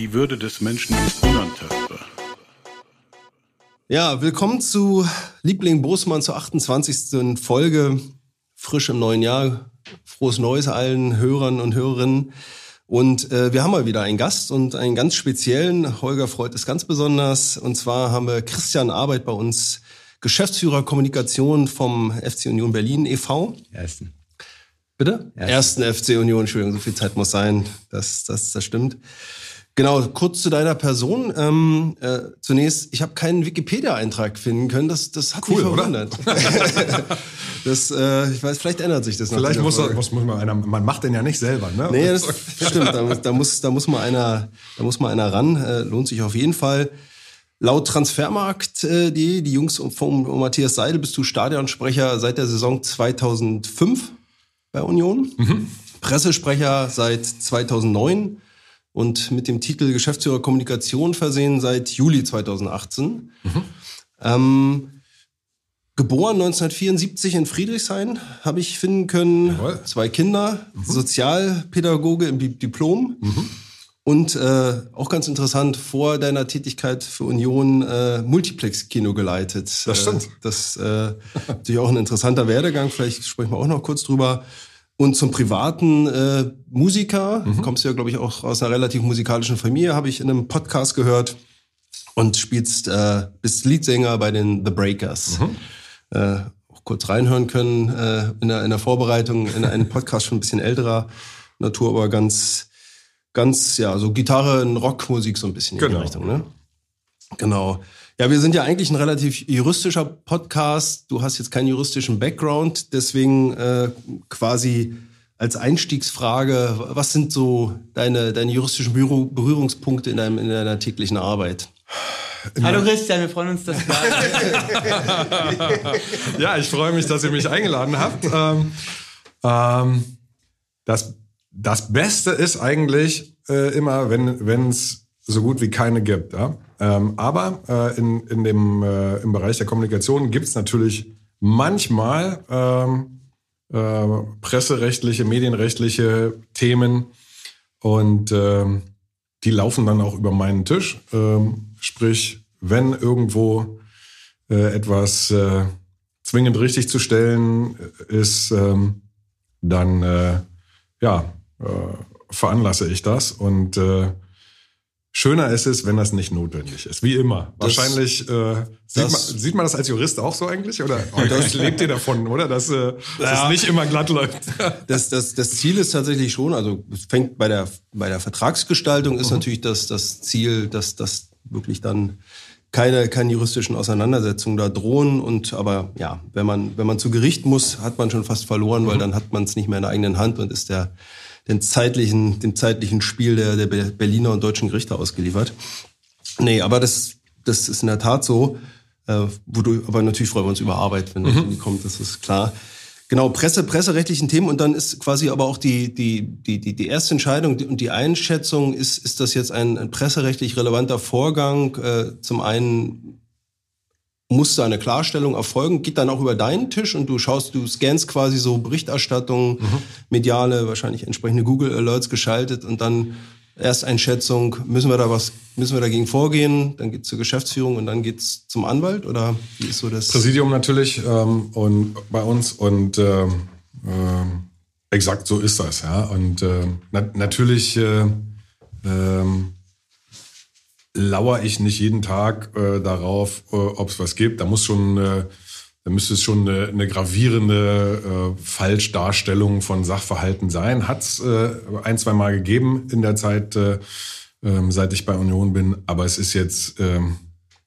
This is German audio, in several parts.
Die Würde des Menschen ist unantastbar. Ja, willkommen zu Liebling Bosmann zur 28. Folge. Frisch im neuen Jahr. Frohes Neues allen Hörern und Hörerinnen. Und äh, wir haben mal wieder einen Gast und einen ganz speziellen. Holger freut es ganz besonders. Und zwar haben wir Christian Arbeit bei uns, Geschäftsführer Kommunikation vom FC Union Berlin e.V. Ersten. Bitte? Ersten, Ersten FC Union, Entschuldigung, so viel Zeit muss sein. Das, das, das stimmt. Genau, kurz zu deiner Person. Ähm, äh, zunächst, ich habe keinen Wikipedia-Eintrag finden können. Das, das hat Cool, mich verwundert. das, äh, ich weiß, vielleicht ändert sich das. Vielleicht muss, Folge. muss, muss man einer, man macht den ja nicht selber, ne? Nee, das stimmt. Da, muss- da, muss, da, muss mal einer, da muss mal einer ran. Äh, lohnt sich auf jeden Fall. Laut Transfermarkt.de, die, die Jungs um- Matthias Seidel, bist du Stadionsprecher seit der Saison 2005 bei Union. Pressesprecher seit 2009 und mit dem Titel Geschäftsführer Kommunikation versehen seit Juli 2018. Ähm, Geboren 1974 in Friedrichshain, habe ich finden können. Jawohl. Zwei Kinder, Sozialpädagoge im Di- Diplom. Und äh, auch ganz interessant, vor deiner Tätigkeit für Union äh, Multiplex-Kino geleitet. Das stimmt. Äh, das äh, natürlich auch ein interessanter Werdegang, vielleicht sprechen wir auch noch kurz drüber. Und zum privaten äh, Musiker, kommst du ja, glaube ich, auch aus einer relativ musikalischen Familie, habe ich in einem Podcast gehört und spielst, äh, bist Leadsänger bei den The Breakers. Äh, auch kurz reinhören können äh, in, der, in der Vorbereitung in einen Podcast schon ein bisschen älterer Natur, aber ganz, ganz, ja, so Gitarre und Rockmusik so ein bisschen in Genau. die Richtung, ne? Genau. Ja, wir sind ja eigentlich ein relativ juristischer Podcast. Du hast jetzt keinen juristischen Background, deswegen äh, quasi als Einstiegsfrage, was sind so deine, deine juristischen Berührung- Berührungspunkte in, deinem, in deiner täglichen Arbeit? Hallo Christian, wir freuen uns, dass du da bist. Ja, ich freue mich, dass ihr mich eingeladen habt. Ähm, ähm, das, das Beste ist eigentlich äh, immer, wenn es so gut wie keine gibt. Ja? Ähm, aber äh, in, in dem, äh, im Bereich der Kommunikation gibt es natürlich manchmal ähm, äh, presserechtliche, medienrechtliche Themen und ähm, die laufen dann auch über meinen Tisch. Ähm, sprich, wenn irgendwo äh, etwas äh, zwingend richtig zu stellen ist, ähm, dann äh, ja, äh, veranlasse ich das. Und äh, schöner ist es, wenn das nicht notwendig ist. Wie immer. Das- Wahrscheinlich äh, sieht, man, das- sieht man das als Jurist auch so eigentlich? Oder oh, das lebt ihr davon, oder? Dass, äh, dass Ja. es nicht immer glatt läuft. Das, das, das Ziel ist tatsächlich schon, also es fängt bei der, bei der Vertragsgestaltung ist natürlich das, das Ziel, dass das wirklich dann keine, keine juristischen Auseinandersetzungen da drohen. Und aber ja, wenn man, wenn man zu Gericht muss, hat man schon fast verloren, weil dann hat man es nicht mehr in der eigenen Hand und ist der den zeitlichen, dem zeitlichen Spiel der, der Be- Berliner und deutschen Gerichte ausgeliefert. Nee, aber das, das ist in der Tat so. Äh, wo du, aber natürlich freuen wir uns über Arbeit, wenn das irgendwie kommt, das ist klar. Genau, Presse, presserechtlichen Themen und dann ist quasi aber auch die, die, die, die, die erste Entscheidung und die Einschätzung, ist, ist das jetzt ein, ein presserechtlich relevanter Vorgang? Äh, zum einen muss da eine Klarstellung erfolgen, geht dann auch über deinen Tisch und du schaust, du scannst quasi so Berichterstattung, mediale, wahrscheinlich entsprechende Google Alerts geschaltet und dann Ersteinschätzung, müssen wir da was, müssen wir dagegen vorgehen, dann geht's zur Geschäftsführung und dann geht's zum Anwalt oder wie ist so das? Präsidium natürlich ähm, und bei uns und ähm, ähm, exakt so ist das, ja. Und ähm, na natürlich äh, ähm, lauere ich nicht jeden Tag äh, darauf, äh, ob es was gibt. Da muss schon, äh, da müsste es schon eine, eine gravierende äh, Falschdarstellung von Sachverhalten sein. Hat es äh, ein, zwei Mal gegeben in der Zeit, äh, ähm, seit ich bei Union bin. Aber es ist jetzt ähm,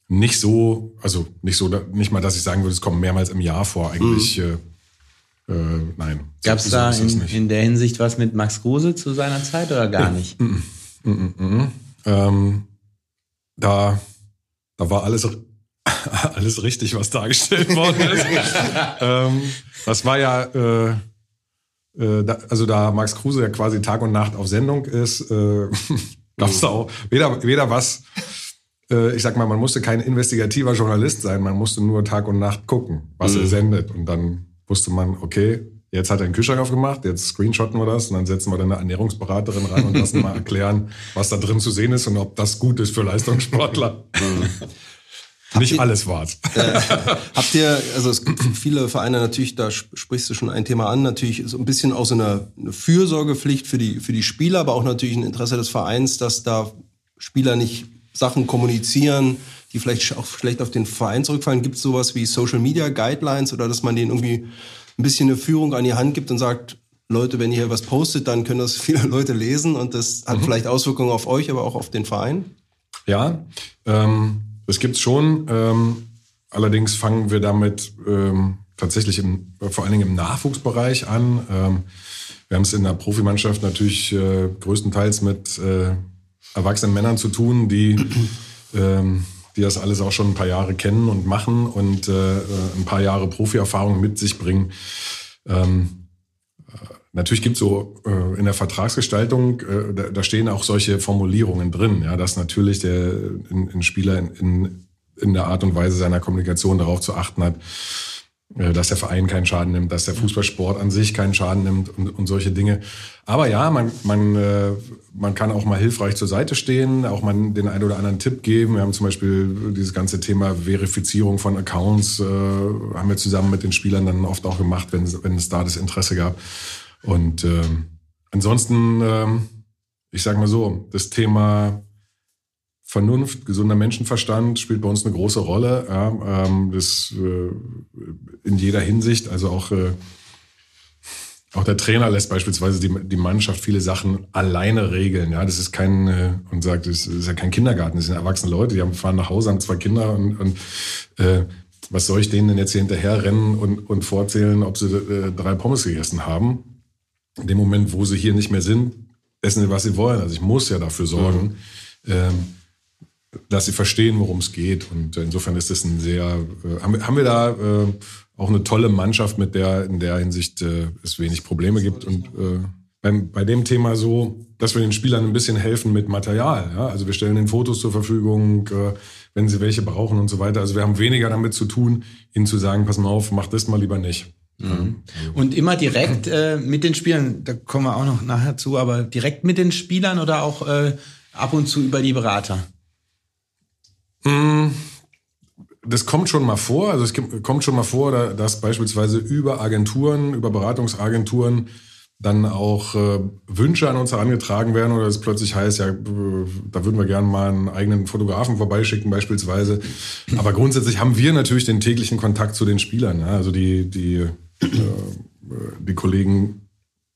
nicht so, also nicht so, nicht mal, dass ich sagen würde, es kommt mehrmals im Jahr vor. Eigentlich, äh, äh, nein. Gab es So- da in, in der Hinsicht was mit Max Kruse zu seiner Zeit oder gar nicht? Mhm, mhm. Ähm, da, da war alles, alles richtig, was dargestellt worden ist. ähm, das war ja, äh, äh, da, also da Max Kruse ja quasi Tag und Nacht auf Sendung ist, äh, gab es da auch weder, weder was, äh, ich sag mal, man musste kein investigativer Journalist sein, man musste nur Tag und Nacht gucken, was Mhm. er sendet. Und dann wusste man, okay, jetzt hat er einen Kühlschrank aufgemacht, jetzt screenshotten wir das und dann setzen wir dann eine Ernährungsberaterin ran und lassen mal erklären, was da drin zu sehen ist und ob das gut ist für Leistungssportler. Nicht alles war's. Habt ihr, also es gibt viele Vereine natürlich, da sp- sprichst du schon ein Thema an, natürlich so ein bisschen auch so eine, eine Fürsorgepflicht für die, für die Spieler, aber auch natürlich ein Interesse des Vereins, dass da Spieler nicht Sachen kommunizieren, die vielleicht auch schlecht auf den Verein zurückfallen. Gibt es sowas wie Social Media Guidelines oder dass man denen irgendwie ein bisschen eine Führung an die Hand gibt und sagt, Leute, wenn ihr hier was postet, dann können das viele Leute lesen und das hat vielleicht Auswirkungen auf euch, aber auch auf den Verein? Ja, ähm, das gibt's schon. Ähm, allerdings fangen wir damit ähm, tatsächlich im, vor allen Dingen im Nachwuchsbereich an. Ähm, wir haben es in der Profimannschaft natürlich äh, größtenteils mit äh, erwachsenen Männern zu tun, die, ähm, die das alles auch schon ein paar Jahre kennen und machen und äh, äh, ein paar Jahre Profierfahrung mit sich bringen. Ähm, Natürlich gibt es so äh, in der Vertragsgestaltung, äh, da, da stehen auch solche Formulierungen drin, ja, dass natürlich der ein, Spieler in, in, in der Art und Weise seiner Kommunikation darauf zu achten hat, äh, dass der Verein keinen Schaden nimmt, dass der Fußballsport an sich keinen Schaden nimmt und, und solche Dinge. Aber ja, man, man, äh, man kann auch mal hilfreich zur Seite stehen, auch mal den einen oder anderen Tipp geben. Wir haben zum Beispiel dieses ganze Thema Verifizierung von Accounts, äh, haben wir zusammen mit den Spielern dann oft auch gemacht, wenn, es- wenn es da das Interesse gab. Und ähm, ansonsten, ähm, ich sage mal so, das Thema Vernunft, gesunder Menschenverstand spielt bei uns eine große Rolle. Ja, ähm, das äh, in jeder Hinsicht, also auch äh, auch der Trainer lässt beispielsweise die, die Mannschaft viele Sachen alleine regeln. Ja, das ist kein äh, und sagt, das ist ja kein Kindergarten. Das sind erwachsene Leute, die haben, fahren nach Hause, haben zwei Kinder und, und äh, was soll ich denen denn jetzt hier hinterher rennen und, und vorzählen, ob sie äh, drei Pommes gegessen haben? In dem Moment, wo sie hier nicht mehr sind, essen sie, was sie wollen. Also ich muss ja dafür sorgen, ähm, dass sie verstehen, worum es geht. Und insofern ist das ein sehr, äh, haben, wir- da äh, auch eine tolle Mannschaft, mit der in der Hinsicht äh, es wenig Probleme gibt. Und äh, beim, bei dem Thema so, dass wir den Spielern ein bisschen helfen mit Material. Ja? Also wir stellen den Fotos zur Verfügung, äh, wenn sie welche brauchen und so weiter. Also wir haben weniger damit zu tun, ihnen zu sagen, pass mal auf, mach das mal lieber nicht. Und immer direkt äh, mit den Spielern, da kommen wir auch noch nachher zu, aber direkt mit den Spielern oder auch äh, ab und zu über die Berater? Mm, Das kommt schon mal vor. Also es kommt schon mal vor, da- dass beispielsweise über Agenturen, über Beratungsagenturen dann auch äh, Wünsche an uns herangetragen werden oder es plötzlich heißt, ja, äh, da würden wir gerne mal einen eigenen Fotografen vorbeischicken beispielsweise. Aber grundsätzlich haben wir natürlich den täglichen Kontakt zu den Spielern. Also die, die, äh, die Kollegen,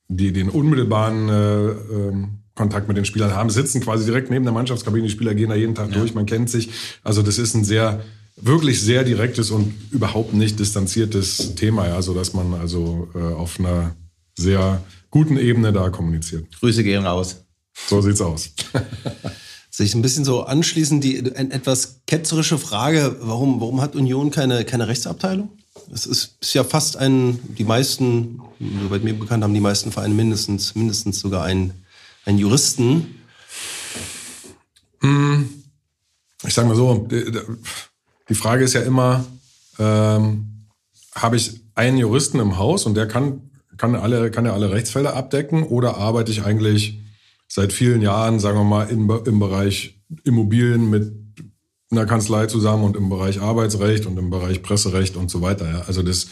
die den unmittelbaren äh, ähm, Kontakt mit den Spielern haben, sitzen quasi direkt neben der Mannschaftskabine. Die Spieler gehen da jeden Tag durch, man kennt sich. Also das ist ein sehr, wirklich sehr direktes und überhaupt nicht distanziertes Thema, ja, so dass man also äh, auf einer sehr guten Ebene da kommuniziert. Grüße gehen raus. So sieht's aus. Sich ein bisschen so anschließend die ein, etwas ketzerische Frage, warum, warum hat Union keine, keine Rechtsabteilung? Es ist, ist ja fast ein, die meisten, soweit mir bekannt haben, die meisten Vereine mindestens, mindestens sogar einen, einen Juristen. Ich sage mal so, die, die Frage ist ja immer, ähm, habe ich einen Juristen im Haus und der kann, kann, alle, kann ja alle Rechtsfälle abdecken oder arbeite ich eigentlich seit vielen Jahren, sagen wir mal, in, im Bereich Immobilien mit einer Kanzlei zusammen und im Bereich Arbeitsrecht und im Bereich Presserecht und so weiter. Ja. Also das,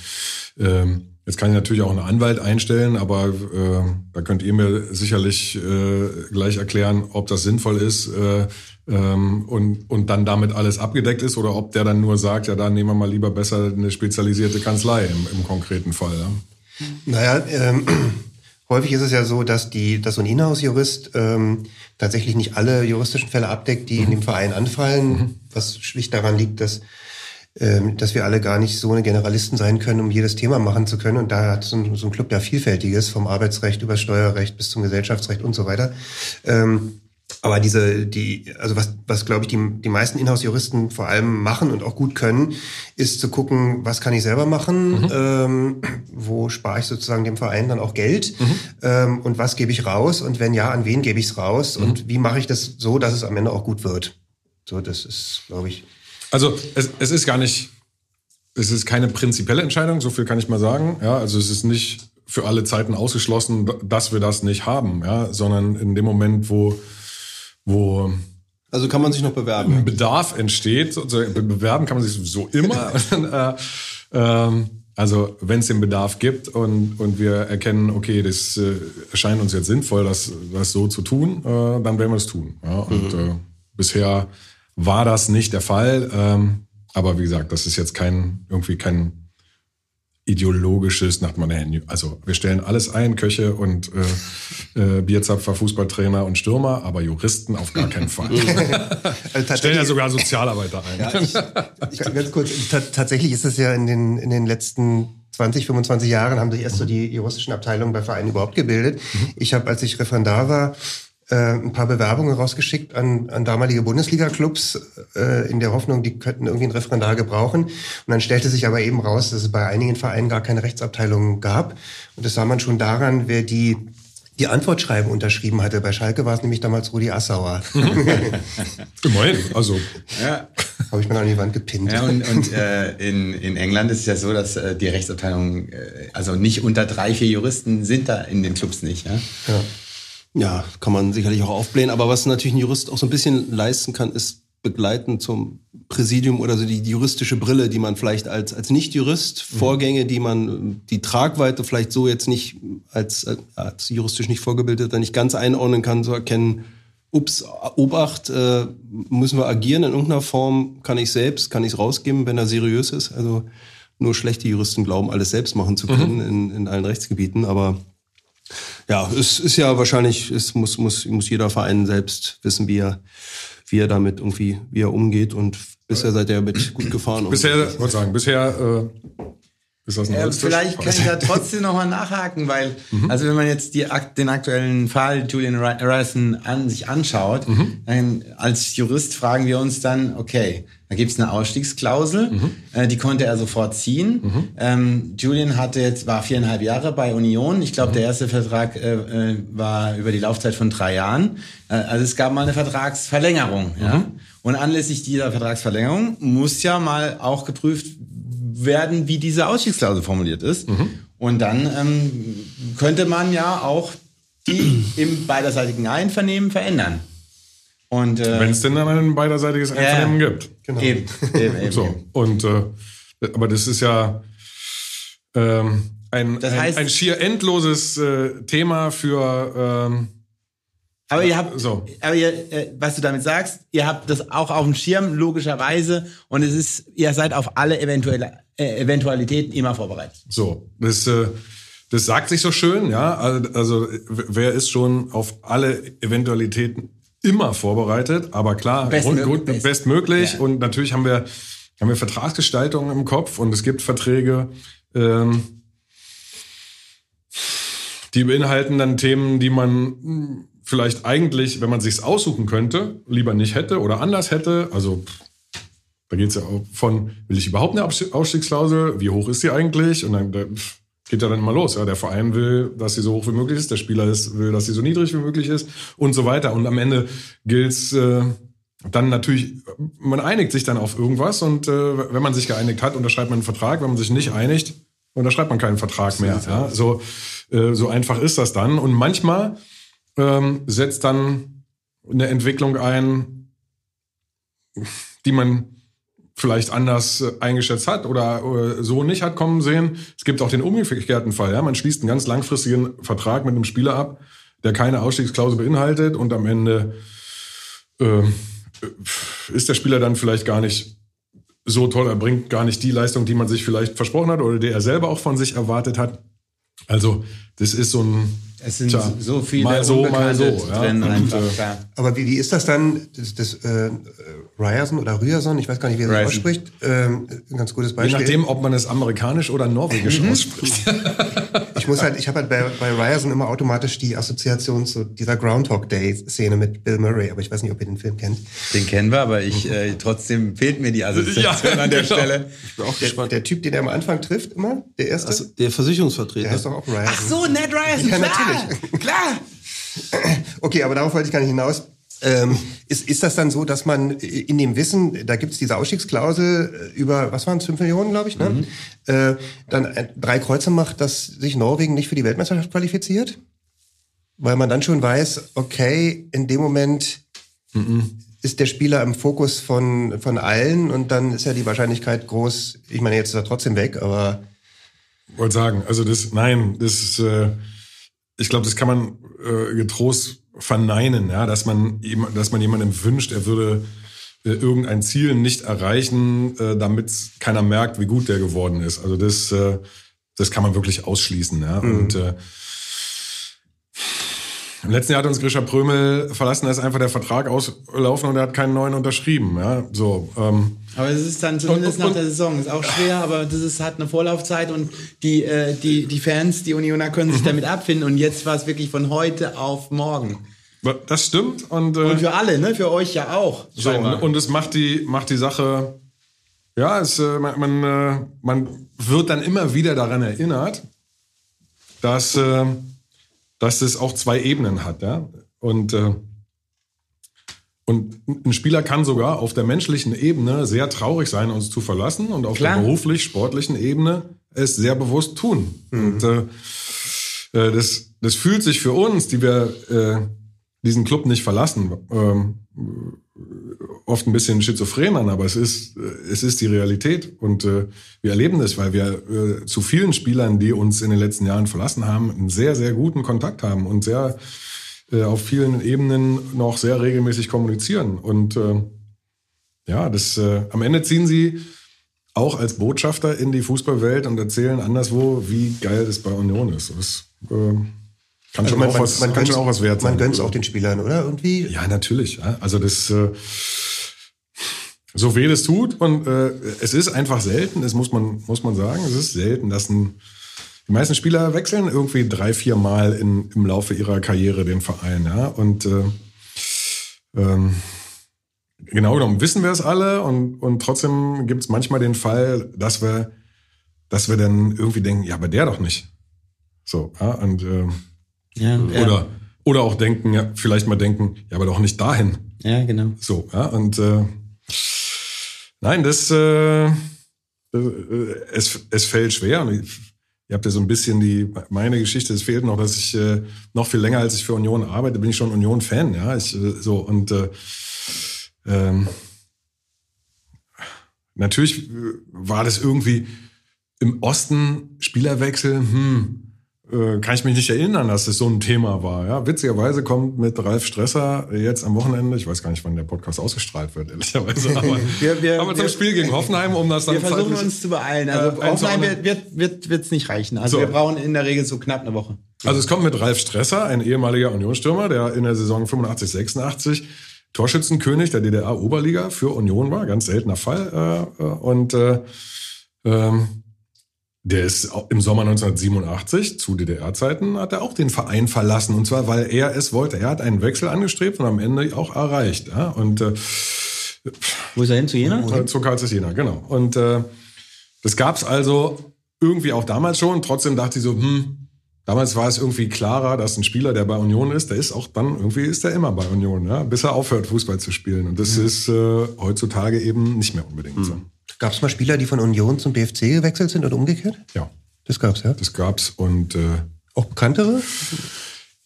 ähm, jetzt kann ich natürlich auch einen Anwalt einstellen, aber äh, da könnt ihr mir sicherlich äh, gleich erklären, ob das sinnvoll ist äh, ähm, und, und dann damit alles abgedeckt ist oder ob der dann nur sagt, ja, dann nehmen wir mal lieber besser eine spezialisierte Kanzlei im, im konkreten Fall. Ja. Naja, ähm, häufig ist es ja so, dass die, dass so ein Inhouse-Jurist ähm, tatsächlich nicht alle juristischen Fälle abdeckt, die in dem Verein anfallen, was schlicht daran liegt, dass dass wir alle gar nicht so eine Generalisten sein können, um jedes Thema machen zu können. Und da hat so ein, so ein Club ja vielfältiges, vom Arbeitsrecht über Steuerrecht bis zum Gesellschaftsrecht und so weiter. Ähm, Aber diese, die, also was, was glaube ich, die, die meisten Inhouse-Juristen vor allem machen und auch gut können, ist zu gucken, was kann ich selber machen, Mhm. ähm, wo spare ich sozusagen dem Verein dann auch Geld Mhm. ähm, und was gebe ich raus und wenn ja, an wen gebe ich es raus Mhm. und wie mache ich das so, dass es am Ende auch gut wird. So, das ist, glaube ich. Also es, es ist gar nicht, es ist keine prinzipielle Entscheidung, so viel kann ich mal sagen. Ja, also es ist nicht für alle Zeiten ausgeschlossen, dass wir das nicht haben, ja, sondern in dem Moment, wo, wo Also kann man sich noch bewerben. ein Bedarf entsteht, be- bewerben kann man sich sowieso immer. äh, ähm, also wenn es den Bedarf gibt und, und wir erkennen, okay, das äh, erscheint uns jetzt sinnvoll, das, das so zu tun, äh, dann werden wir es tun. Ja? Und äh, bisher war das nicht der Fall. Ähm, aber wie gesagt, das ist jetzt kein irgendwie kein ideologisches, nach man also wir stellen alles ein, Köche und äh, äh, Bierzapfer, Fußballtrainer und Stürmer, aber Juristen auf gar keinen Fall. Also Stellen ja sogar Sozialarbeiter ein. Ich, ganz kurz, ta- tatsächlich ist es ja in den, in den letzten 20, 25 Jahren haben sich erst so die juristischen Abteilungen bei Vereinen überhaupt gebildet. Ich habe, als ich Referendar war, äh, ein paar Bewerbungen rausgeschickt an, an damalige Bundesliga-Clubs äh, in der Hoffnung, die könnten irgendwie einen Referendar gebrauchen. Und dann stellte sich aber eben raus, dass es bei einigen Vereinen gar keine Rechtsabteilungen gab. Und das sah man schon daran, wer die die Antwortschreiben unterschrieben hatte. Bei Schalke war es nämlich damals Rudi Assauer. Immerhin, also Ja. Habe ich mir noch an die Wand gepinnt. Ja, und, und äh, in, in England ist es ja so, dass äh, die Rechtsabteilung, äh, also nicht unter drei, vier Juristen sind da in den Clubs nicht. Ja? Ja. Ja, kann man sicherlich auch aufblähen. Aber was natürlich ein Jurist auch so ein bisschen leisten kann, ist begleiten zum Präsidium oder so die, die juristische Brille, die man vielleicht als, als Nicht-Jurist, Vorgänge, die man, die Tragweite vielleicht so jetzt nicht als, als juristisch nicht vorgebildeter nicht ganz einordnen kann, so erkennen, ups, Obacht, äh, müssen wir agieren in irgendeiner Form, kann ich selbst, kann ich es rausgeben, wenn er seriös ist. Also nur schlechte Juristen glauben, alles selbst machen zu können in, in allen Rechtsgebieten, aber ja, es ist ja wahrscheinlich, es muss, muss, muss jeder Verein selbst wissen, wie er, wie er damit irgendwie, wie er umgeht. Und bisher seid ihr mit gut gefahren. bisher, ich wollte sagen, bisher äh, ist das ein Äh, vielleicht kann ich da trotzdem nochmal nachhaken, weil, also wenn man jetzt die, den aktuellen Fall Julian Ryerson an, sich anschaut, dann als Jurist fragen wir uns dann, okay, da gibt's eine Ausstiegsklausel, äh, die konnte er sofort ziehen. Ähm, Julian hatte jetzt, war viereinhalb Jahre bei Union. Ich glaube, der erste Vertrag äh, äh, war über die Laufzeit von drei Jahren. Äh, also es gab mal eine Vertragsverlängerung. Ja? Und anlässlich dieser Vertragsverlängerung muss ja mal auch geprüft werden, wie diese Ausstiegsklausel formuliert ist. Und dann ähm, könnte man ja auch die im beiderseitigen Einvernehmen verändern. Und äh, Wenn es denn dann ein beiderseitiges Einvernehmen Ja. gibt. Genau. eben, eben, eben, So. Und äh, aber das ist ja ähm, ein, Das ein, heißt- ein schier endloses äh, Thema für ähm, Aber ihr habt, So. aber ihr, äh, was du damit sagst, ihr habt das auch auf dem Schirm logischerweise und es ist, ihr seid auf alle eventuelle äh, Eventualitäten immer vorbereitet. So, das, äh, das sagt sich so schön, ja. Also, also wer ist schon auf alle Eventualitäten immer vorbereitet, aber klar, Bestmö- Grund, best- bestmöglich. Ja. Und natürlich haben wir, haben wir Vertragsgestaltung im Kopf und es gibt Verträge, ähm, die beinhalten dann Themen, die man vielleicht eigentlich, wenn man sich's aussuchen könnte, lieber nicht hätte oder anders hätte. Also da geht's ja auch von, will ich überhaupt eine Ausstiegsklausel? Wie hoch ist sie eigentlich? Und dann da, pff, geht ja dann mal los. Ja, der Verein will, dass sie so hoch wie möglich ist, der Spieler ist, will, dass sie so niedrig wie möglich ist und so weiter. Und am Ende gilt's äh, dann natürlich, man einigt sich dann auf irgendwas und äh, wenn man sich geeinigt hat, unterschreibt man einen Vertrag. Wenn man sich nicht einigt, unterschreibt man keinen Vertrag mehr. Ja, so, äh, so einfach ist das dann. Und manchmal ähm, setzt dann eine Entwicklung ein, die man vielleicht anders äh, eingeschätzt hat oder äh, so nicht hat kommen sehen. Es gibt auch den umgekehrten Fall. Ja? Man schließt einen ganz langfristigen Vertrag mit einem Spieler ab, der keine Ausstiegsklausel beinhaltet und am Ende äh, ist der Spieler dann vielleicht gar nicht so toll, er bringt gar nicht die Leistung, die man sich vielleicht versprochen hat oder die er selber auch von sich erwartet hat. Also das ist so ein Es sind Tja, so viele mal so, mal Unbekannte so, ja. drin Und, einfach. äh. Aber wie, wie ist das dann, das, das äh, Ryerson oder Ryerson, ich weiß gar nicht, wie er das ausspricht, ähm, ein ganz gutes Je Beispiel. nachdem, ob man es amerikanisch oder norwegisch ausspricht. Ich muss halt, ich habe halt bei, bei Ryerson immer automatisch die Assoziation zu dieser Groundhog Day-Szene mit Bill Murray, aber ich weiß nicht, ob ihr den Film kennt. Den kennen wir, aber ich äh, trotzdem fehlt mir die Assoziation Ja, an der genau. Stelle. Ich bin auch Der, gespannt. der Typ, den er am Anfang trifft, immer, der erste, Also, der Versicherungsvertreter. der heißt doch auch Ryerson. Ach so, Ned Ryerson, Ja, klar, natürlich. klar. Okay, aber darauf wollte ich gar nicht hinaus. Ähm, ist, ist das dann so, dass man in dem Wissen, da gibt's diese Ausstiegsklausel äh, über, was waren es, 5 Millionen, glaube ich, ne? Äh, dann drei Kreuze macht, dass sich Norwegen nicht für die Weltmeisterschaft qualifiziert? Weil man dann schon weiß, okay, in dem Moment ist der Spieler im Fokus von, von allen und dann ist ja die Wahrscheinlichkeit groß, ich meine, jetzt ist er trotzdem weg, aber wollte sagen, also das, nein, das ist, äh, ich glaube, das kann man äh, getrost verneinen, ja, dass man, ihm- dass man jemandem wünscht, er würde äh, irgendein Ziel nicht erreichen, äh, damit keiner merkt, wie gut der geworden ist. Also das, äh, das kann man wirklich ausschließen, ja. Und äh, im letzten Jahr hat uns Grisha Prömel verlassen, da ist einfach der Vertrag auslaufen und er hat keinen neuen unterschrieben, ja. So, ähm, Aber es ist dann zumindest Und- nach und- der Saison. Ist auch schwer, aber das ist, hat eine Vorlaufzeit und die, äh, die, die Fans, die Unioner können sich damit abfinden. Und jetzt war es wirklich von heute auf morgen. das stimmt und, äh, Und für alle, ne? Für euch ja auch. So, scheinbar. und, und es macht die, macht die Sache, ja, es, äh, man, man, äh, man wird dann immer wieder daran erinnert, dass, äh, dass es auch zwei Ebenen hat. Ja? Und, äh, und ein Spieler kann sogar auf der menschlichen Ebene sehr traurig sein, uns zu verlassen und auf Klar. der beruflich-sportlichen Ebene es sehr bewusst tun. Und äh, äh, das, das fühlt sich für uns, die wir äh, diesen Club nicht verlassen, ähm, oft ein bisschen schizophren an, aber es ist, äh, es ist die Realität und äh, wir erleben das, weil wir äh, zu vielen Spielern, die uns in den letzten Jahren verlassen haben, einen sehr, sehr guten Kontakt haben und sehr äh, auf vielen Ebenen noch sehr regelmäßig kommunizieren. Und äh, ja, das äh, am Ende ziehen sie auch als Botschafter in die Fußballwelt und erzählen anderswo, wie geil das bei Union ist. Das äh, kann, schon, auch was, kann gönnt's- schon auch was wert sein. Man gönnt es auch den Spielern, oder? Irgendwie? Ja, natürlich. Also das, so weh es tut und äh, es ist einfach selten, das muss man, muss man sagen, es ist selten, dass ein, die meisten Spieler wechseln irgendwie drei, vier Mal in, im Laufe ihrer Karriere den Verein. Ja. Und äh, ähm, genau genommen wissen wir es alle und, und trotzdem gibt es manchmal den Fall, dass wir, dass wir dann irgendwie denken, ja, aber der doch nicht. So, ja, und äh, ja, oder, oder auch denken, ja, vielleicht mal denken, ja, aber doch nicht dahin. Ja, genau. So, ja, und äh, nein, das, äh, äh, es, es fällt schwer. Ihr habt ja so ein bisschen die, meine Geschichte, es fehlt noch, dass ich äh, noch viel länger, als ich für Union arbeite, bin ich schon Union-Fan, ja. Ich, äh, so, und äh, ähm, natürlich äh, war das irgendwie im Osten Spielerwechsel, hm, äh, kann ich mich nicht erinnern, dass das so ein Thema war. Ja, witzigerweise kommt mit Ralf Stresser jetzt am Wochenende, ich weiß gar nicht, wann der Podcast ausgestrahlt wird, ehrlicherweise, aber, Wir- wir- aber zum wir- Spiel gegen Hoffenheim, um das dann Wir versuchen uns zu beeilen. Also äh, Hoffenheim wird, wird, wird, wird's nicht reichen. Also So. wir brauchen in der Regel so knapp eine Woche. Also es kommt mit Ralf Stresser, ein ehemaliger Unionsstürmer, der in der Saison 85, 86 Torschützenkönig der DDR-Oberliga für Union war, ganz seltener Fall. Äh, äh, und äh, ähm, der ist im Sommer 1987 zu DDR-Zeiten hat er auch den Verein verlassen und zwar weil er es wollte. Er hat einen Wechsel angestrebt und am Ende auch erreicht. Ja? Und äh, Wo ist er hin? Zu Jena? äh, Zur KZ Jena, genau. Und äh, das gab's also irgendwie auch damals schon. Trotzdem dachte ich so, hm, damals war es irgendwie klarer, dass ein Spieler, der bei Union ist, der ist auch dann, irgendwie ist er immer bei Union, ja, bis er aufhört, Fußball zu spielen. Und das ist äh, heutzutage eben nicht mehr unbedingt so. Gab es mal Spieler, die von Union zum BFC gewechselt sind oder umgekehrt? Ja, Das gab's, ja. das gab's. Und äh, Auch bekanntere?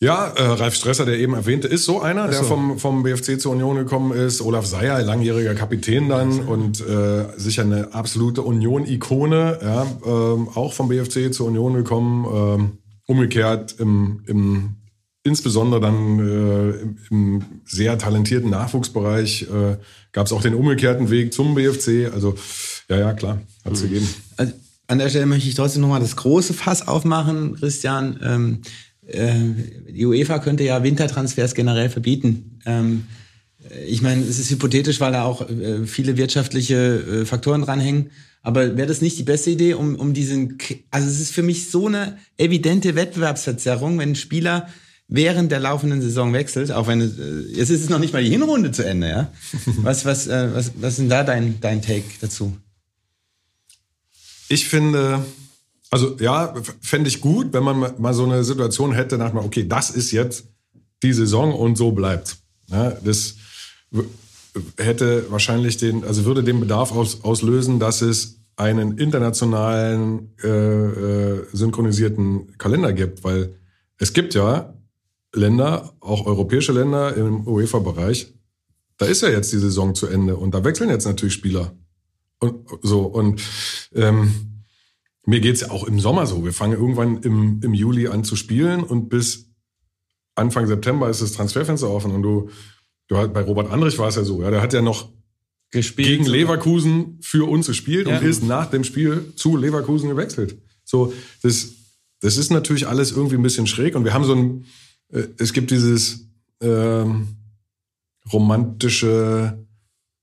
Ja, äh, Ralf Stresser, der eben erwähnte, ist so einer, der so. vom, vom BFC zur Union gekommen ist. Olaf Seyer, langjähriger Kapitän dann und äh, sicher eine absolute Union-Ikone, ja, ähm, auch vom BFC zur Union gekommen. Ähm, umgekehrt im, im insbesondere dann äh, im, im sehr talentierten Nachwuchsbereich äh, gab es auch den umgekehrten Weg zum BFC. Also ja, ja, klar, hat es gegeben. Also, an der Stelle möchte ich trotzdem nochmal das große Fass aufmachen, Christian. Ähm, äh, die UEFA könnte ja Wintertransfers generell verbieten. Ähm, ich meine, es ist hypothetisch, weil da auch äh, viele wirtschaftliche äh, Faktoren dranhängen. Aber wäre das nicht die beste Idee, um, um diesen, K- also es ist für mich so eine evidente Wettbewerbsverzerrung, wenn ein Spieler während der laufenden Saison wechselt, auch wenn es, äh, jetzt ist es noch nicht mal die Hinrunde zu Ende, ja? Was, was, äh, was, was ist denn da dein, dein Take dazu? Ich finde, also ja, fände ich gut, wenn man mal- so eine Situation hätte, nach mal, okay, das ist jetzt die Saison und so bleibt. Ja, das w- hätte wahrscheinlich den, also würde den Bedarf aus, auslösen, dass es einen internationalen äh, äh, synchronisierten Kalender gibt, weil es gibt ja Länder, auch europäische Länder im UEFA-Bereich, da ist ja jetzt die Saison zu Ende und da wechseln jetzt natürlich Spieler. Und so, und ähm, mir geht's ja auch im Sommer so. Wir fangen irgendwann im, im Juli an zu spielen und bis Anfang September ist das Transferfenster offen. Und du, du halt, bei Robert Andrich war es ja so, ja, der hat ja noch Gespielt gegen sogar. Leverkusen für uns gespielt Ja. und ist nach dem Spiel zu Leverkusen gewechselt. So, das, das ist natürlich alles irgendwie ein bisschen schräg und wir haben so ein, äh, es gibt dieses ähm, romantische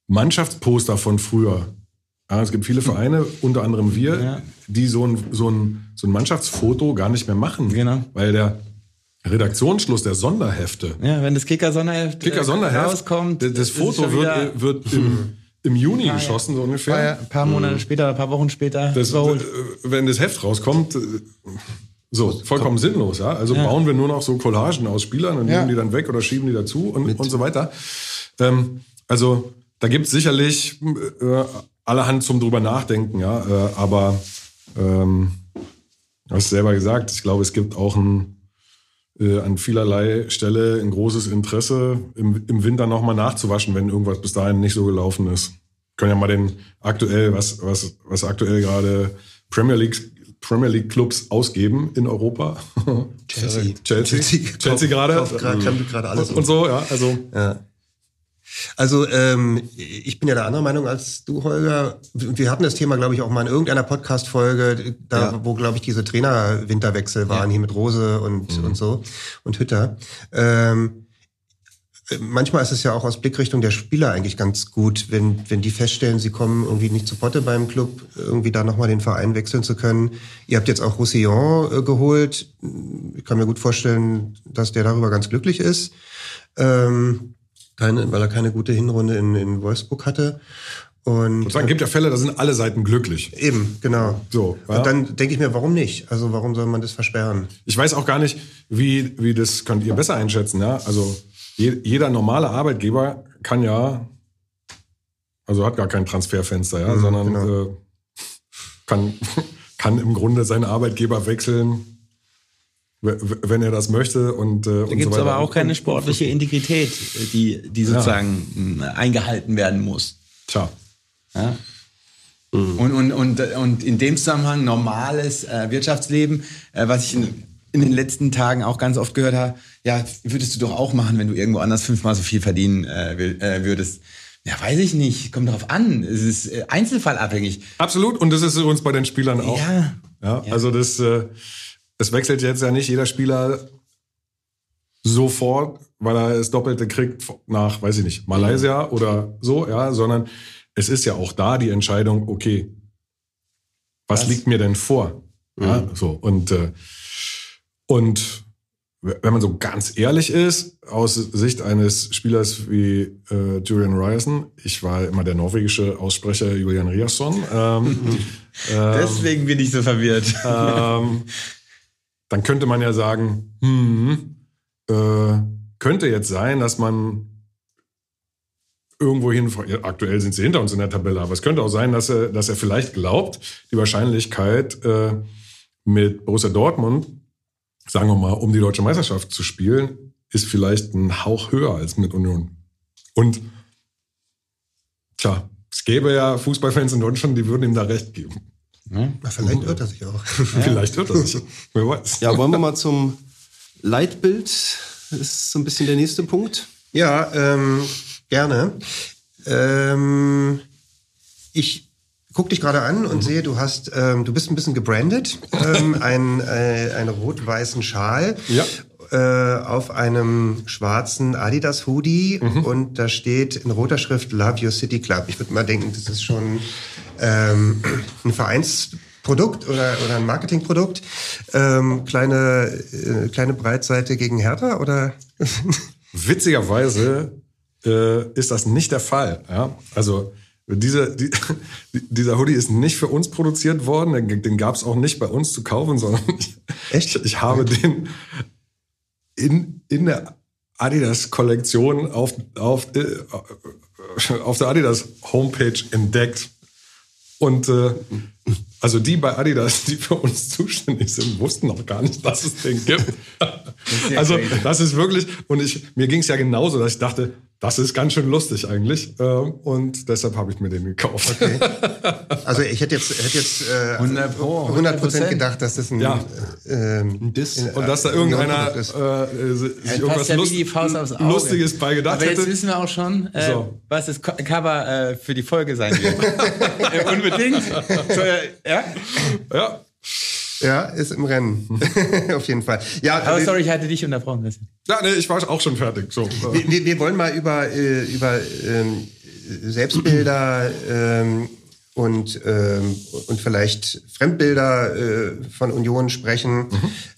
Mannschaftsposter von früher. Ja, es gibt viele Vereine, unter anderem wir, Ja. die so ein, so, ein, so ein Mannschaftsfoto gar nicht mehr machen. Genau. Weil der Redaktionsschluss der Sonderhefte Ja, wenn das Kicker-Sonderheft Kicker äh, Sonderheft, rauskommt, das, das Foto schon wieder wird, wird im, im Juni geschossen, so ein paar, ungefähr. ein paar Monate später, ein paar Wochen später Das, äh, wenn das Heft rauskommt, äh, so, vollkommen sinnlos, ja. Also bauen wir nur noch so Collagen aus Spielern und Ja. nehmen die dann weg oder schieben die dazu und, und so weiter. Ähm, also, da gibt's sicherlich äh, allerhand zum drüber nachdenken, ja. Äh, aber ähm, du hast selber gesagt, ich glaube, es gibt auch ein äh, an vielerlei Stelle ein großes Interesse, im, im Winter nochmal nachzuwaschen, wenn irgendwas bis dahin nicht so gelaufen ist. Können ja mal den aktuell, was, was, was aktuell gerade Premier League, Premier League Clubs ausgeben in Europa. Chelsea. Chelsea. Chelsea Chelsea gerade. kauft gerade- alles und, und so, ja. Also, Ja. Also ähm, ich bin ja der anderer Meinung als du, Holger. Wir hatten das Thema, glaube ich, auch mal in irgendeiner Podcast-Folge, da Ja. wo, glaube ich, diese Trainer-Winterwechsel waren, hier mit Rose und, und so und Hütter. Ähm, äh, manchmal ist es ja auch aus Blickrichtung der Spieler eigentlich ganz gut, wenn, wenn die feststellen, sie kommen irgendwie nicht zu Potte beim Club, irgendwie da nochmal den Verein wechseln zu können. Ihr habt jetzt auch Roussillon äh, geholt. Ich kann mir gut vorstellen, dass der darüber ganz glücklich ist. Ähm, keine, weil er keine gute Hinrunde in, in Wolfsburg hatte. Und sozusagen gibt ja Fälle, da sind alle Seiten glücklich. eben, genau. So, ja. Und dann denke ich mir, warum nicht? Also warum soll man das versperren? Ich weiß auch gar nicht, wie, wie das könnt ihr besser einschätzen, ja. Also je, jeder normale Arbeitgeber kann ja, also hat gar kein Transferfenster, ja, Mhm, sondern genau. äh, kann, kann im Grunde seinen Arbeitgeber wechseln, wenn er das möchte. Und, äh, Da und gibt so es weiter. aber auch keine sportliche Integrität, die, die sozusagen mh, eingehalten werden muss. Tja. Ja? Und, und, und, und in dem Zusammenhang normales äh, Wirtschaftsleben, äh, was ich in, in den letzten Tagen auch ganz oft gehört habe, ja, würdest du doch auch machen, wenn du irgendwo anders fünfmal so viel verdienen äh, äh, würdest. Ja, weiß ich nicht. Kommt darauf an. Es ist äh, einzelfallabhängig. Absolut. Und das ist uns bei den Spielern auch. Ja. Ja, also das, äh, es wechselt jetzt ja nicht jeder Spieler sofort, weil er das Doppelte kriegt nach, weiß ich nicht, Malaysia oder so, ja, sondern es ist ja auch da die Entscheidung, okay, was, Was? liegt mir denn vor? Ja, so und äh, und wenn man so ganz ehrlich ist, aus Sicht eines Spielers wie äh, Julian Ryerson, ich war immer der norwegische Aussprecher Julian Riasson, ähm, ähm, Deswegen bin ich so verwirrt. ähm, dann könnte man ja sagen, hm, äh, könnte jetzt sein, dass man irgendwohin, ja, aktuell sind sie hinter uns in der Tabelle, aber es könnte auch sein, dass er, dass er vielleicht glaubt, die Wahrscheinlichkeit äh, mit Borussia Dortmund, sagen wir mal, um die deutsche Meisterschaft zu spielen, ist vielleicht ein Hauch höher als mit Union. Und tja, es gäbe ja Fußballfans in Deutschland, die würden ihm da recht geben. Na, vielleicht irrt er sich auch. Vielleicht wird er sich. Wer weiß. Ja, wollen wir mal zum Leitbild? Das ist so ein bisschen der nächste Punkt. Ja, ähm, gerne. Ähm, ich guck dich gerade an und sehe, du hast, ähm, du bist ein bisschen gebrandet, ähm, ein, äh, einen rot-weißen Schal. Ja. Äh, auf einem schwarzen Adidas Hoodie und da steht in roter Schrift Love Your City Club. Ich würde mal denken, das ist schon ähm, ein Vereinsprodukt oder, oder ein Marketingprodukt. Ähm, kleine, äh, kleine Breitseite gegen Hertha oder? Witzigerweise äh, ist das nicht der Fall. Ja? Also diese, die, dieser Hoodie ist nicht für uns produziert worden, den, den gab es auch nicht bei uns zu kaufen, sondern ich, Echt? ich, habe den in, in der Adidas-Kollektion auf, auf, äh, auf der Adidas-Homepage entdeckt. Und äh, also die bei Adidas, die für uns zuständig sind, wussten noch gar nicht, dass es den gibt. also das ist wirklich, und ich, mir ging es ja genauso, dass ich dachte, das ist ganz schön lustig eigentlich. Ähm, Und deshalb habe ich mir den gekauft. Okay. Also ich hätte jetzt, hätte jetzt äh, 100 Pro, 100 Prozent gedacht, dass das ein, Ja. äh, ähm, Ein Diss. in- Und dass da irgendeiner äh, sich Ja, irgendwas ja Lust, die Faust aufs Auge. Lustiges bei gedacht Aber jetzt hätte. wissen wir auch schon, äh, So. was das Co- Cover äh, für die Folge sein wird. unbedingt. So, äh, ja? Ja, Ja, ist im Rennen. Auf jeden Fall. Ja, Aber sorry, ich hatte dich unterbrochen. Christian. ja nee, ich war auch schon fertig. So, wir, wir- wir wollen mal über, äh, über ähm, Selbstbilder ähm, und, ähm, und vielleicht Fremdbilder äh, von Union sprechen.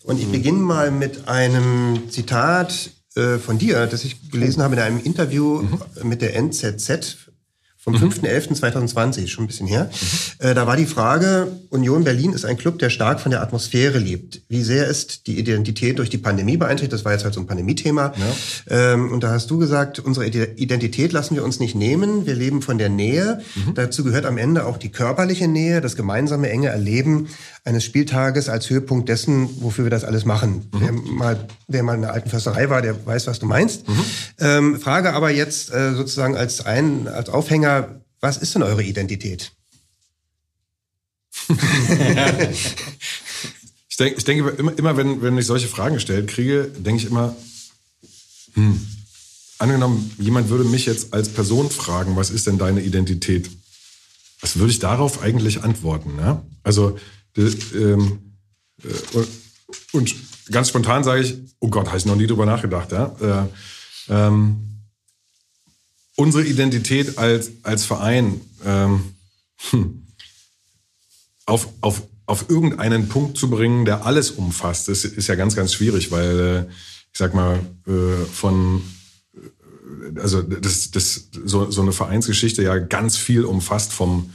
Und ich beginne mal mit einem Zitat äh, von dir, das ich gelesen habe in einem Interview mit der NZZ vom 5.11.2020, schon ein bisschen her. Äh, da war die Frage, Union Berlin ist ein Club, der stark von der Atmosphäre lebt. Wie sehr ist die Identität durch die Pandemie beeinträchtigt? Das war jetzt halt so ein Pandemie-Thema. Ähm, und da hast du gesagt, unsere Ide- Identität lassen wir uns nicht nehmen. Wir leben von der Nähe. Dazu gehört am Ende auch die körperliche Nähe, das gemeinsame enge Erleben eines Spieltages als Höhepunkt dessen, wofür wir das alles machen. Wer, mal, wer mal in der alten Försterei war, der weiß, was du meinst. Ähm, Frage aber jetzt äh, sozusagen als ein, als Aufhänger, was ist denn eure Identität? Ich denke, ich denke immer, immer wenn, wenn ich solche Fragen gestellt kriege, denke ich immer, hm, angenommen, jemand würde mich jetzt als Person fragen, was ist denn deine Identität? Was würde ich darauf eigentlich antworten? Ne? Also, ähm, äh, und, und ganz spontan sage ich, oh Gott, habe ich noch nie drüber nachgedacht. Ja? Äh, ähm, unsere Identität als, als Verein, ähm, hm, auf, auf, auf irgendeinen Punkt zu bringen, der alles umfasst, das ist ja ganz, ganz schwierig, weil äh, ich sag mal, äh, von äh, also das, das so, so eine Vereinsgeschichte ja ganz viel umfasst vom,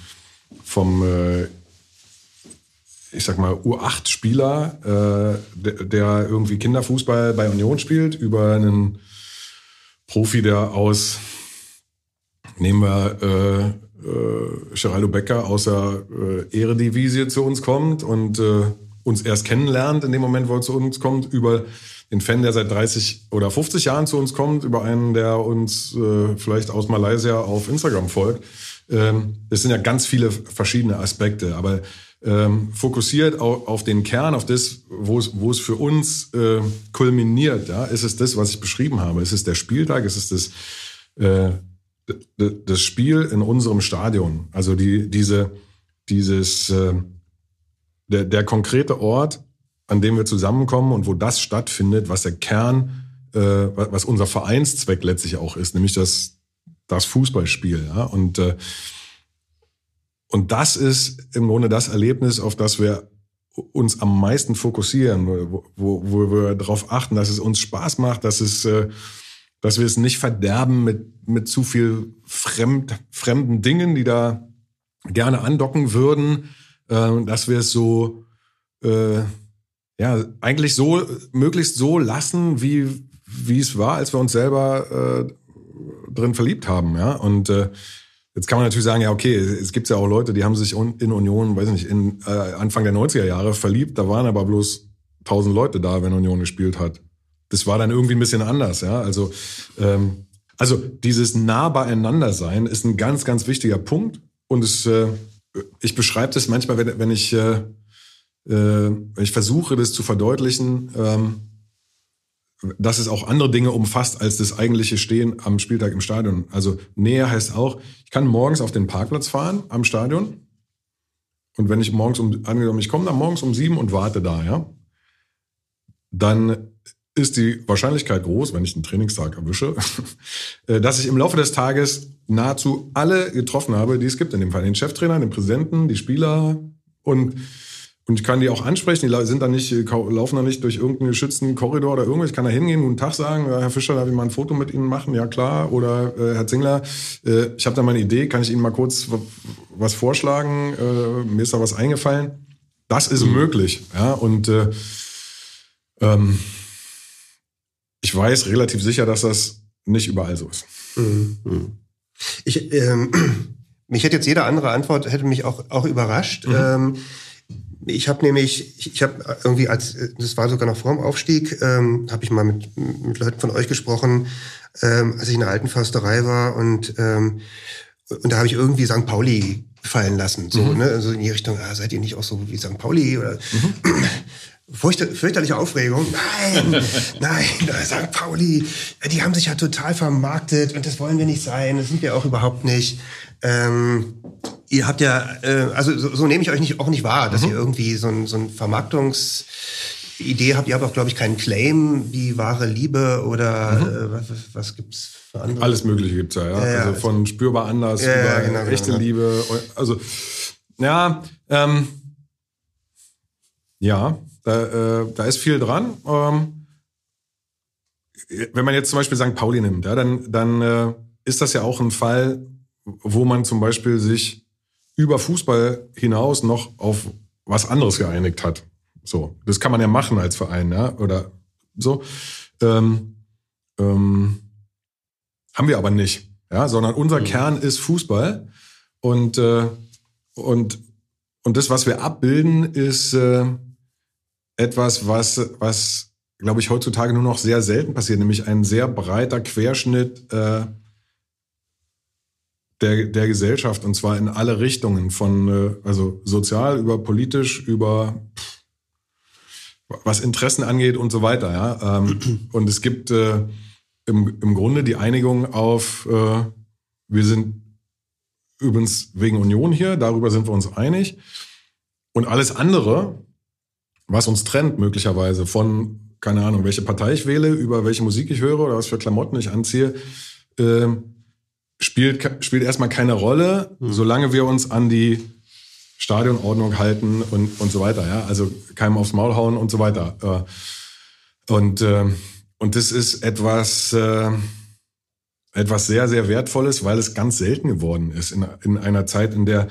vom äh, ich sag mal, U8-Spieler, äh, der, irgendwie Kinderfußball bei Union spielt, über einen Profi, der aus, nehmen wir äh, äh, Geraldo Becker aus der äh, Eredivisie zu uns kommt und äh, uns erst kennenlernt in dem Moment, wo er zu uns kommt, über den Fan, der seit 30 oder 50 Jahren zu uns kommt, über einen, der uns äh, vielleicht aus Malaysia auf Instagram folgt. Ähm, das sind ja ganz viele verschiedene Aspekte, aber ähm, fokussiert auf, den Kern, auf das, wo es, wo es für uns äh, kulminiert, ja, ist es das, was ich beschrieben habe. Ist es der Spieltag, ist es das, äh, das Spiel in unserem Stadion. Also die, diese, dieses, der, der konkrete Ort, an dem wir zusammenkommen und wo das stattfindet, was der Kern, äh, wa- was unser Vereinszweck letztlich auch ist, nämlich das, das Fußballspiel. Ja? Und, äh, und das ist im Grunde das Erlebnis, auf das wir uns am meisten fokussieren, wo, wo, wo wir darauf achten, dass es uns Spaß macht, dass es, äh, dass wir es nicht verderben mit, mit zu viel fremd, fremden Dingen, die da gerne andocken würden, äh, dass wir es so, äh, ja, eigentlich so, möglichst so lassen, wie, wie es war, als wir uns selber äh, drin verliebt haben, ja. Und äh, jetzt kann man natürlich sagen, ja, okay, es gibt ja auch Leute, die haben sich in Union, weiß nicht, in äh, Anfang der 90er Jahre verliebt, da waren aber bloß 1000 Leute da, wenn Union gespielt hat. Das war dann irgendwie ein bisschen anders, ja. Also, ähm, also dieses nah beieinander sein ist ein ganz, ganz wichtiger Punkt. Und es, äh, ich beschreibe das manchmal, wenn, wenn ich, äh, äh, ich versuche, das zu verdeutlichen, ähm, dass es auch andere Dinge umfasst als das eigentliche Stehen am Spieltag im Stadion. Also Nähe heißt auch, ich kann morgens auf den Parkplatz fahren am Stadion und wenn ich morgens um, angenommen, ich komme dann morgens um sieben und warte da, ja, dann ist die Wahrscheinlichkeit groß, wenn ich einen Trainingstag erwische, äh, dass ich im Laufe des Tages nahezu alle getroffen habe, die es gibt in dem Fall. Den Cheftrainer, den Präsidenten, die Spieler und und ich kann die auch ansprechen, die sind da nicht, laufen da nicht durch irgendeinen geschützten Korridor oder irgendwas. Ich kann da hingehen, guten Tag sagen, Herr Fischer, darf ich mal ein Foto mit Ihnen machen? Ja, klar. Oder äh, Herr Zingler, äh, ich habe da mal eine Idee, kann ich Ihnen mal kurz was vorschlagen? Äh, mir ist da was eingefallen. Das ist mhm. möglich. Ja, und äh, ähm, ich weiß relativ sicher, dass das nicht überall so ist. Mhm. Ich, ähm, mich hätte jetzt jede andere Antwort hätte mich auch, auch überrascht. Mhm. Ähm, ich habe nämlich, ich, ich habe irgendwie als, das war sogar noch vor dem Aufstieg, ähm, habe ich mal mit, mit Leuten von euch gesprochen, ähm, als ich in der alten Försterei war und ähm, und da habe ich irgendwie St. Pauli fallen lassen, so mhm. ne, also in die Richtung, ah, seid ihr nicht auch so wie St. Pauli oder mhm. Furchter, fürchterliche Aufregung. Nein, nein, St. Pauli, die haben sich ja total vermarktet und das wollen wir nicht sein, das sind wir auch überhaupt nicht. Ähm, ihr habt ja, äh, also so, so nehme ich euch nicht, auch nicht wahr, dass mhm. ihr irgendwie so ein, so ein Vermarktungs... Idee habt, ihr habt auch, glaube ich, keinen Claim wie wahre Liebe oder mhm. äh, was, was gibt's für andere? Alles Mögliche gibt's ja, ja. ja also von spürbar anders ja, über genau, echte genau. Liebe. Also, ja, ähm, ja, da, äh, da ist viel dran. Ähm, wenn man jetzt zum Beispiel St. Pauli nimmt, ja, dann, dann äh, ist das ja auch ein Fall, wo man zum Beispiel sich über Fußball hinaus noch auf was anderes geeinigt hat. So, das kann man ja machen als Verein, ja, oder so. Ähm, ähm, haben wir aber nicht, ja, sondern unser mhm. Kern ist Fußball und äh, und und das, was wir abbilden, ist äh, etwas, was was glaube ich heutzutage nur noch sehr selten passiert, nämlich ein sehr breiter Querschnitt äh, der, der Gesellschaft und zwar in alle Richtungen, von äh, also sozial über politisch über was Interessen angeht und so weiter. Ja? Ähm, und es gibt äh, im, im Grunde die Einigung auf, äh, wir sind übrigens wegen Union hier, darüber sind wir uns einig. Und alles andere, was uns trennt möglicherweise von, keine Ahnung, welche Partei ich wähle, über welche Musik ich höre oder was für Klamotten ich anziehe, äh, spielt, spielt erstmal keine Rolle, mhm. solange wir uns an die Stadionordnung halten und, und so weiter. Ja? Also keinem aufs Maul hauen und so weiter. Äh, und, äh, und das ist etwas, äh, etwas sehr, sehr Wertvolles, weil es ganz selten geworden ist in, in einer Zeit, in der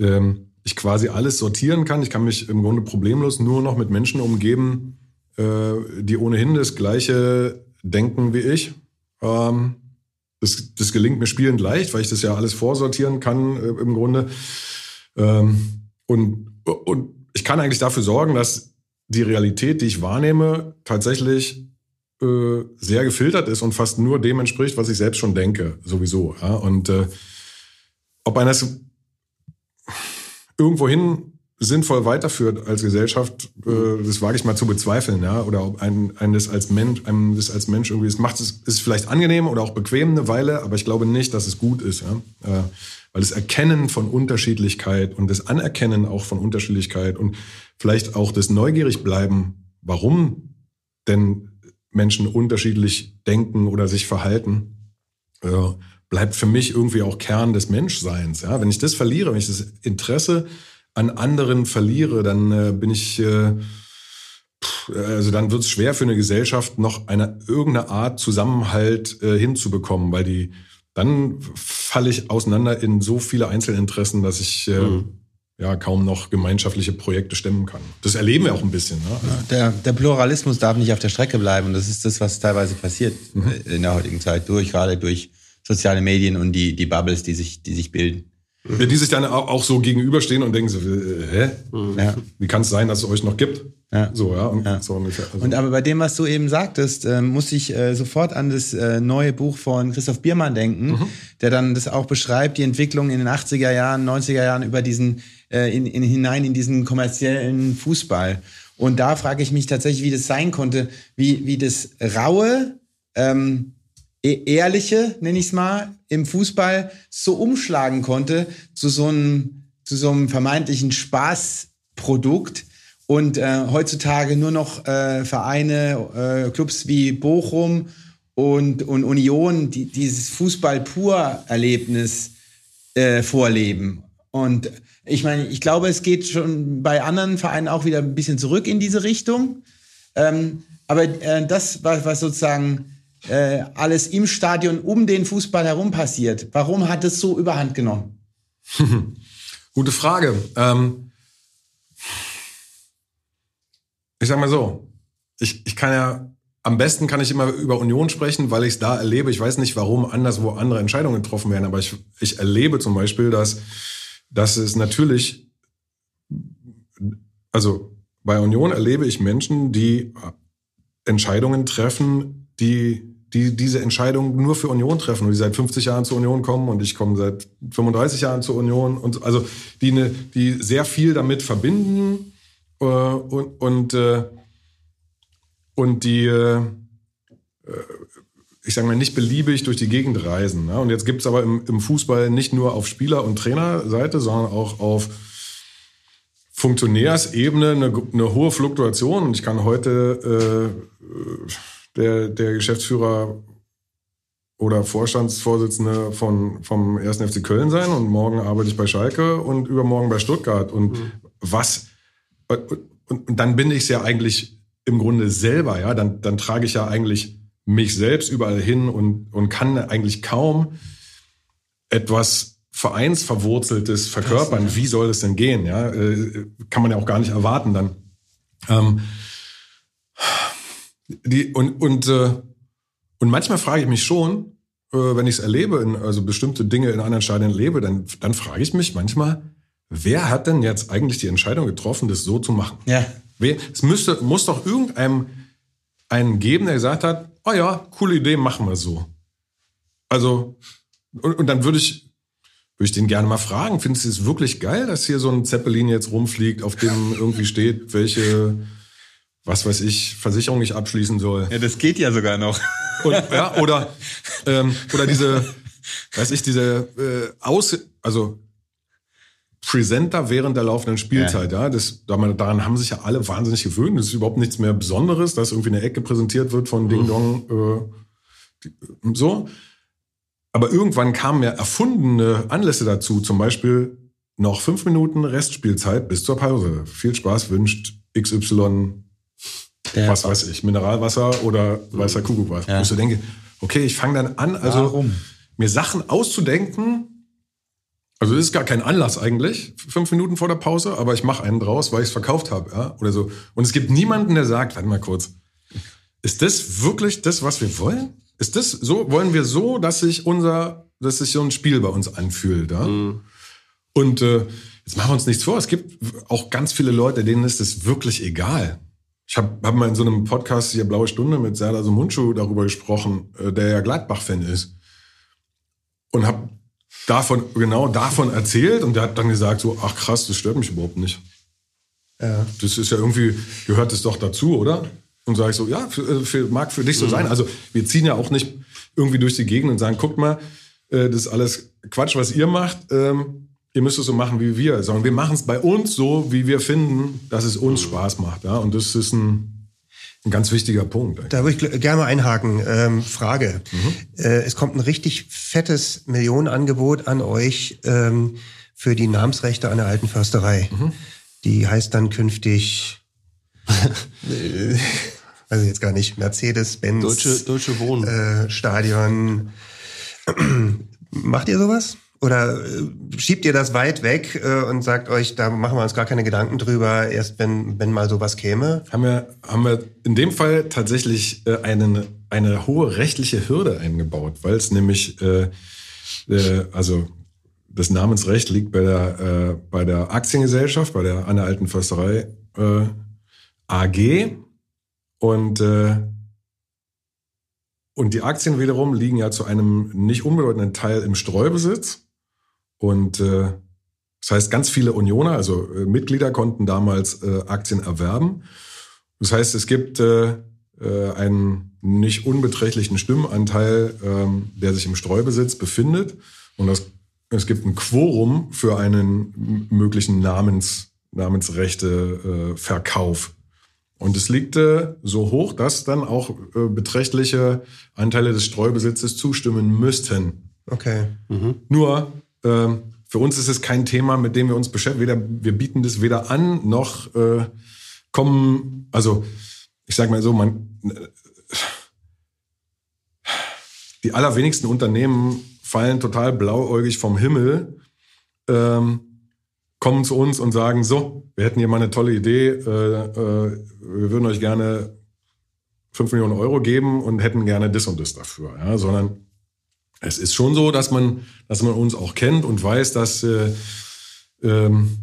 ähm, ich quasi alles sortieren kann. Ich kann mich im Grunde problemlos nur noch mit Menschen umgeben, die ohnehin das Gleiche denken wie ich. Ähm, das, das gelingt mir spielend leicht, weil ich das ja alles vorsortieren kann äh, im Grunde. Ähm, und, und ich kann eigentlich dafür sorgen, dass die Realität, die ich wahrnehme, tatsächlich äh, sehr gefiltert ist und fast nur dem entspricht, was ich selbst schon denke, sowieso. Und äh, ob einer es irgendwohin sinnvoll weiterführt als Gesellschaft, äh, das wage ich mal zu bezweifeln, ja. Oder ob ein, ein das als Mensch, einem das als Mensch irgendwie, es macht es, ist vielleicht angenehm oder auch bequem eine Weile, aber ich glaube nicht, dass es gut ist, ja. Äh, weil das Erkennen von Unterschiedlichkeit und das Anerkennen auch von Unterschiedlichkeit und vielleicht auch das neugierig bleiben, warum denn Menschen unterschiedlich denken oder sich verhalten, äh, bleibt für mich irgendwie auch Kern des Menschseins. Ja? Wenn ich das verliere, wenn ich das Interesse an anderen verliere, dann äh, bin ich, äh, also dann wird es schwer für eine Gesellschaft noch eine irgendeine Art Zusammenhalt äh, hinzubekommen, weil die dann falle ich auseinander in so viele Einzelinteressen, dass ich äh, mhm. ja kaum noch gemeinschaftliche Projekte stemmen kann. Das erleben wir auch ein bisschen. Ne? Der, der, Pluralismus darf nicht auf der Strecke bleiben. Und das ist das, was teilweise passiert mhm. in der heutigen Zeit, durch gerade durch soziale Medien und die, die Bubbles, die sich, die sich bilden. Ja, die sich dann auch so gegenüberstehen und denken so, äh, hä? Ja. Wie kann es sein, dass es euch noch gibt? Ja. So, ja. Und, ja. So ungefähr. Also. und aber bei dem, was du eben sagtest, äh, muss ich äh, sofort an das äh, neue Buch von Christoph Biermann denken, mhm. der dann das auch beschreibt, die Entwicklung in den 80er Jahren, 90er Jahren über diesen, äh, in, in, hinein in diesen kommerziellen Fußball. Und da frage ich mich tatsächlich, wie das sein konnte, wie, wie das raue, ähm, ehrliche, nenne ich es mal, im Fußball so umschlagen konnte zu so einem zu so einem vermeintlichen Spaßprodukt und äh, heutzutage nur noch äh, Vereine, äh, Clubs wie Bochum und, und Union, die dieses Fußball-Pur-Erlebnis äh, vorleben. Und ich meine, ich glaube, es geht schon bei anderen Vereinen auch wieder ein bisschen zurück in diese Richtung. Ähm, aber äh, das, was, was sozusagen äh, alles im Stadion um den Fußball herum passiert, warum hat es so überhand genommen? Gute Frage. Ähm, ich sag mal so, ich, ich kann ja, am besten kann ich immer über Union sprechen, weil ich es da erlebe. Ich weiß nicht, warum anderswo andere Entscheidungen getroffen werden, aber ich, ich erlebe zum Beispiel, dass, dass es natürlich, also bei Union erlebe ich Menschen, die Entscheidungen treffen, die die diese Entscheidung nur für Union treffen und die seit 50 Jahren zur Union kommen und ich komme seit 35 Jahren zur Union und also die ne, die sehr viel damit verbinden äh, und und äh, und die äh, ich sage mal nicht beliebig durch die Gegend reisen. Ne? Und jetzt gibt's aber im, im Fußball nicht nur auf Spieler- und Trainerseite, sondern auch auf Funktionärsebene eine, eine hohe Fluktuation. Und ich kann heute äh, der, der Geschäftsführer oder Vorstandsvorsitzende von, vom 1. FC Köln sein und morgen arbeite ich bei Schalke und übermorgen bei Stuttgart. Und mhm. was, und, und dann bin ich es ja eigentlich im Grunde selber, ja, dann, dann trage ich ja eigentlich mich selbst überall hin und, und kann eigentlich kaum etwas Vereinsverwurzeltes verkörpern. Wie soll es denn gehen? Ja, äh, kann man ja auch gar nicht erwarten dann. Ähm, die, und, und, äh, und manchmal frage ich mich schon, äh, wenn ich es erlebe, in, also bestimmte Dinge in anderen Stadien lebe, dann, dann frage ich mich manchmal, wer hat denn jetzt eigentlich die Entscheidung getroffen, das so zu machen? Ja. Wer, es müsste, muss doch irgendeinem einen geben, der gesagt hat, oh ja, coole Idee, machen wir so. Also, und, und dann würde ich, würde ich den gerne mal fragen, findest du es wirklich geil, dass hier so ein Zeppelin jetzt rumfliegt, auf dem irgendwie steht, welche was weiß ich, Versicherung nicht abschließen soll. Ja, das geht ja sogar noch. Und, ja, oder, ähm, oder diese, weiß ich, diese äh, Aus, also Presenter während der laufenden Spielzeit, ja. ja das, daran haben sich ja alle wahnsinnig gewöhnt. Das ist überhaupt nichts mehr Besonderes, dass irgendwie eine Ecke präsentiert wird von Ding Dong. Äh, die, so. Aber irgendwann kamen ja erfundene Anlässe dazu, zum Beispiel noch fünf Minuten Restspielzeit bis zur Pause. Viel Spaß wünscht XY ja. was weiß ich, Mineralwasser oder weißer Kuckuck Ja. Wo ich so denke, okay, ich fange dann an, also Warum? mir Sachen auszudenken. Also das ist gar kein Anlass eigentlich, fünf Minuten vor der Pause, aber ich mache einen draus, weil ich es verkauft habe, ja, oder so. Und es gibt niemanden, der sagt, warte mal kurz, ist das wirklich das, was wir wollen? Ist das so, wollen wir so, dass sich unser, dass sich so ein Spiel bei uns anfühlt, ja? Mhm. Und äh, jetzt machen wir uns nichts vor, es gibt auch ganz viele Leute, denen ist es wirklich egal. Ich habe hab mal in so einem Podcast hier Blaue Stunde mit Serdar Sumunchu darüber gesprochen, äh, der ja Gladbach-Fan ist. Und habe davon, genau davon erzählt und der hat dann gesagt so, ach krass, das stört mich überhaupt nicht. Ja. Das ist ja irgendwie, gehört es doch dazu, oder? Und sage ich so, ja, für, äh, für, mag für dich so mhm. sein. Also wir ziehen ja auch nicht irgendwie durch die Gegend und sagen, guck mal, äh, das ist alles Quatsch, was ihr macht. Ähm, ihr müsst es so machen wie wir, sondern wir machen es bei uns so, wie wir finden, dass es uns Spaß macht. Ja? Und das ist ein, ein ganz wichtiger Punkt. Eigentlich. Da würde ich gerne mal einhaken. Ähm, Frage. Mhm. Äh, es kommt ein richtig fettes Millionenangebot an euch ähm, für die Namensrechte an der alten Försterei. Mhm. Die heißt dann künftig, weiß ich jetzt gar nicht, Mercedes-Benz. Deutsche, Deutsche Wohnen. Äh, Stadion. Macht ihr sowas? Oder äh, schiebt ihr das weit weg äh, und sagt euch, da machen wir uns gar keine Gedanken drüber, erst wenn, wenn mal sowas käme? Haben wir, haben wir in dem Fall tatsächlich äh, einen, eine hohe rechtliche Hürde eingebaut, weil es nämlich, äh, also das Namensrecht liegt bei der, bei der Aktiengesellschaft, bei der Anne Alten Försterei AG und und die Aktien wiederum liegen ja zu einem nicht unbedeutenden Teil im Streubesitz. Und äh, das heißt, ganz viele Unioner, also äh, Mitglieder, konnten damals äh, Aktien erwerben. Das heißt, es gibt äh, äh, einen nicht unbeträchtlichen Stimmenanteil, ähm, der sich im Streubesitz befindet. Und das es gibt ein Quorum für einen möglichen Namens, Namensrechte-Verkauf. Und es liegt äh, so hoch, dass dann auch äh, beträchtliche Anteile des Streubesitzes zustimmen müssten. Okay. Nur ähm, für uns ist es kein Thema, mit dem wir uns beschäftigen. Weder, wir bieten das weder an, noch äh, kommen, also ich sage mal so, man, äh, die allerwenigsten Unternehmen fallen total blauäugig vom Himmel, ähm, kommen zu uns und sagen, so, wir hätten hier mal eine tolle Idee, äh, äh, wir würden euch gerne 5 Millionen Euro geben und hätten gerne das und das dafür. Ja, sondern es ist schon so, dass man, dass man uns auch kennt und weiß, dass äh, ähm,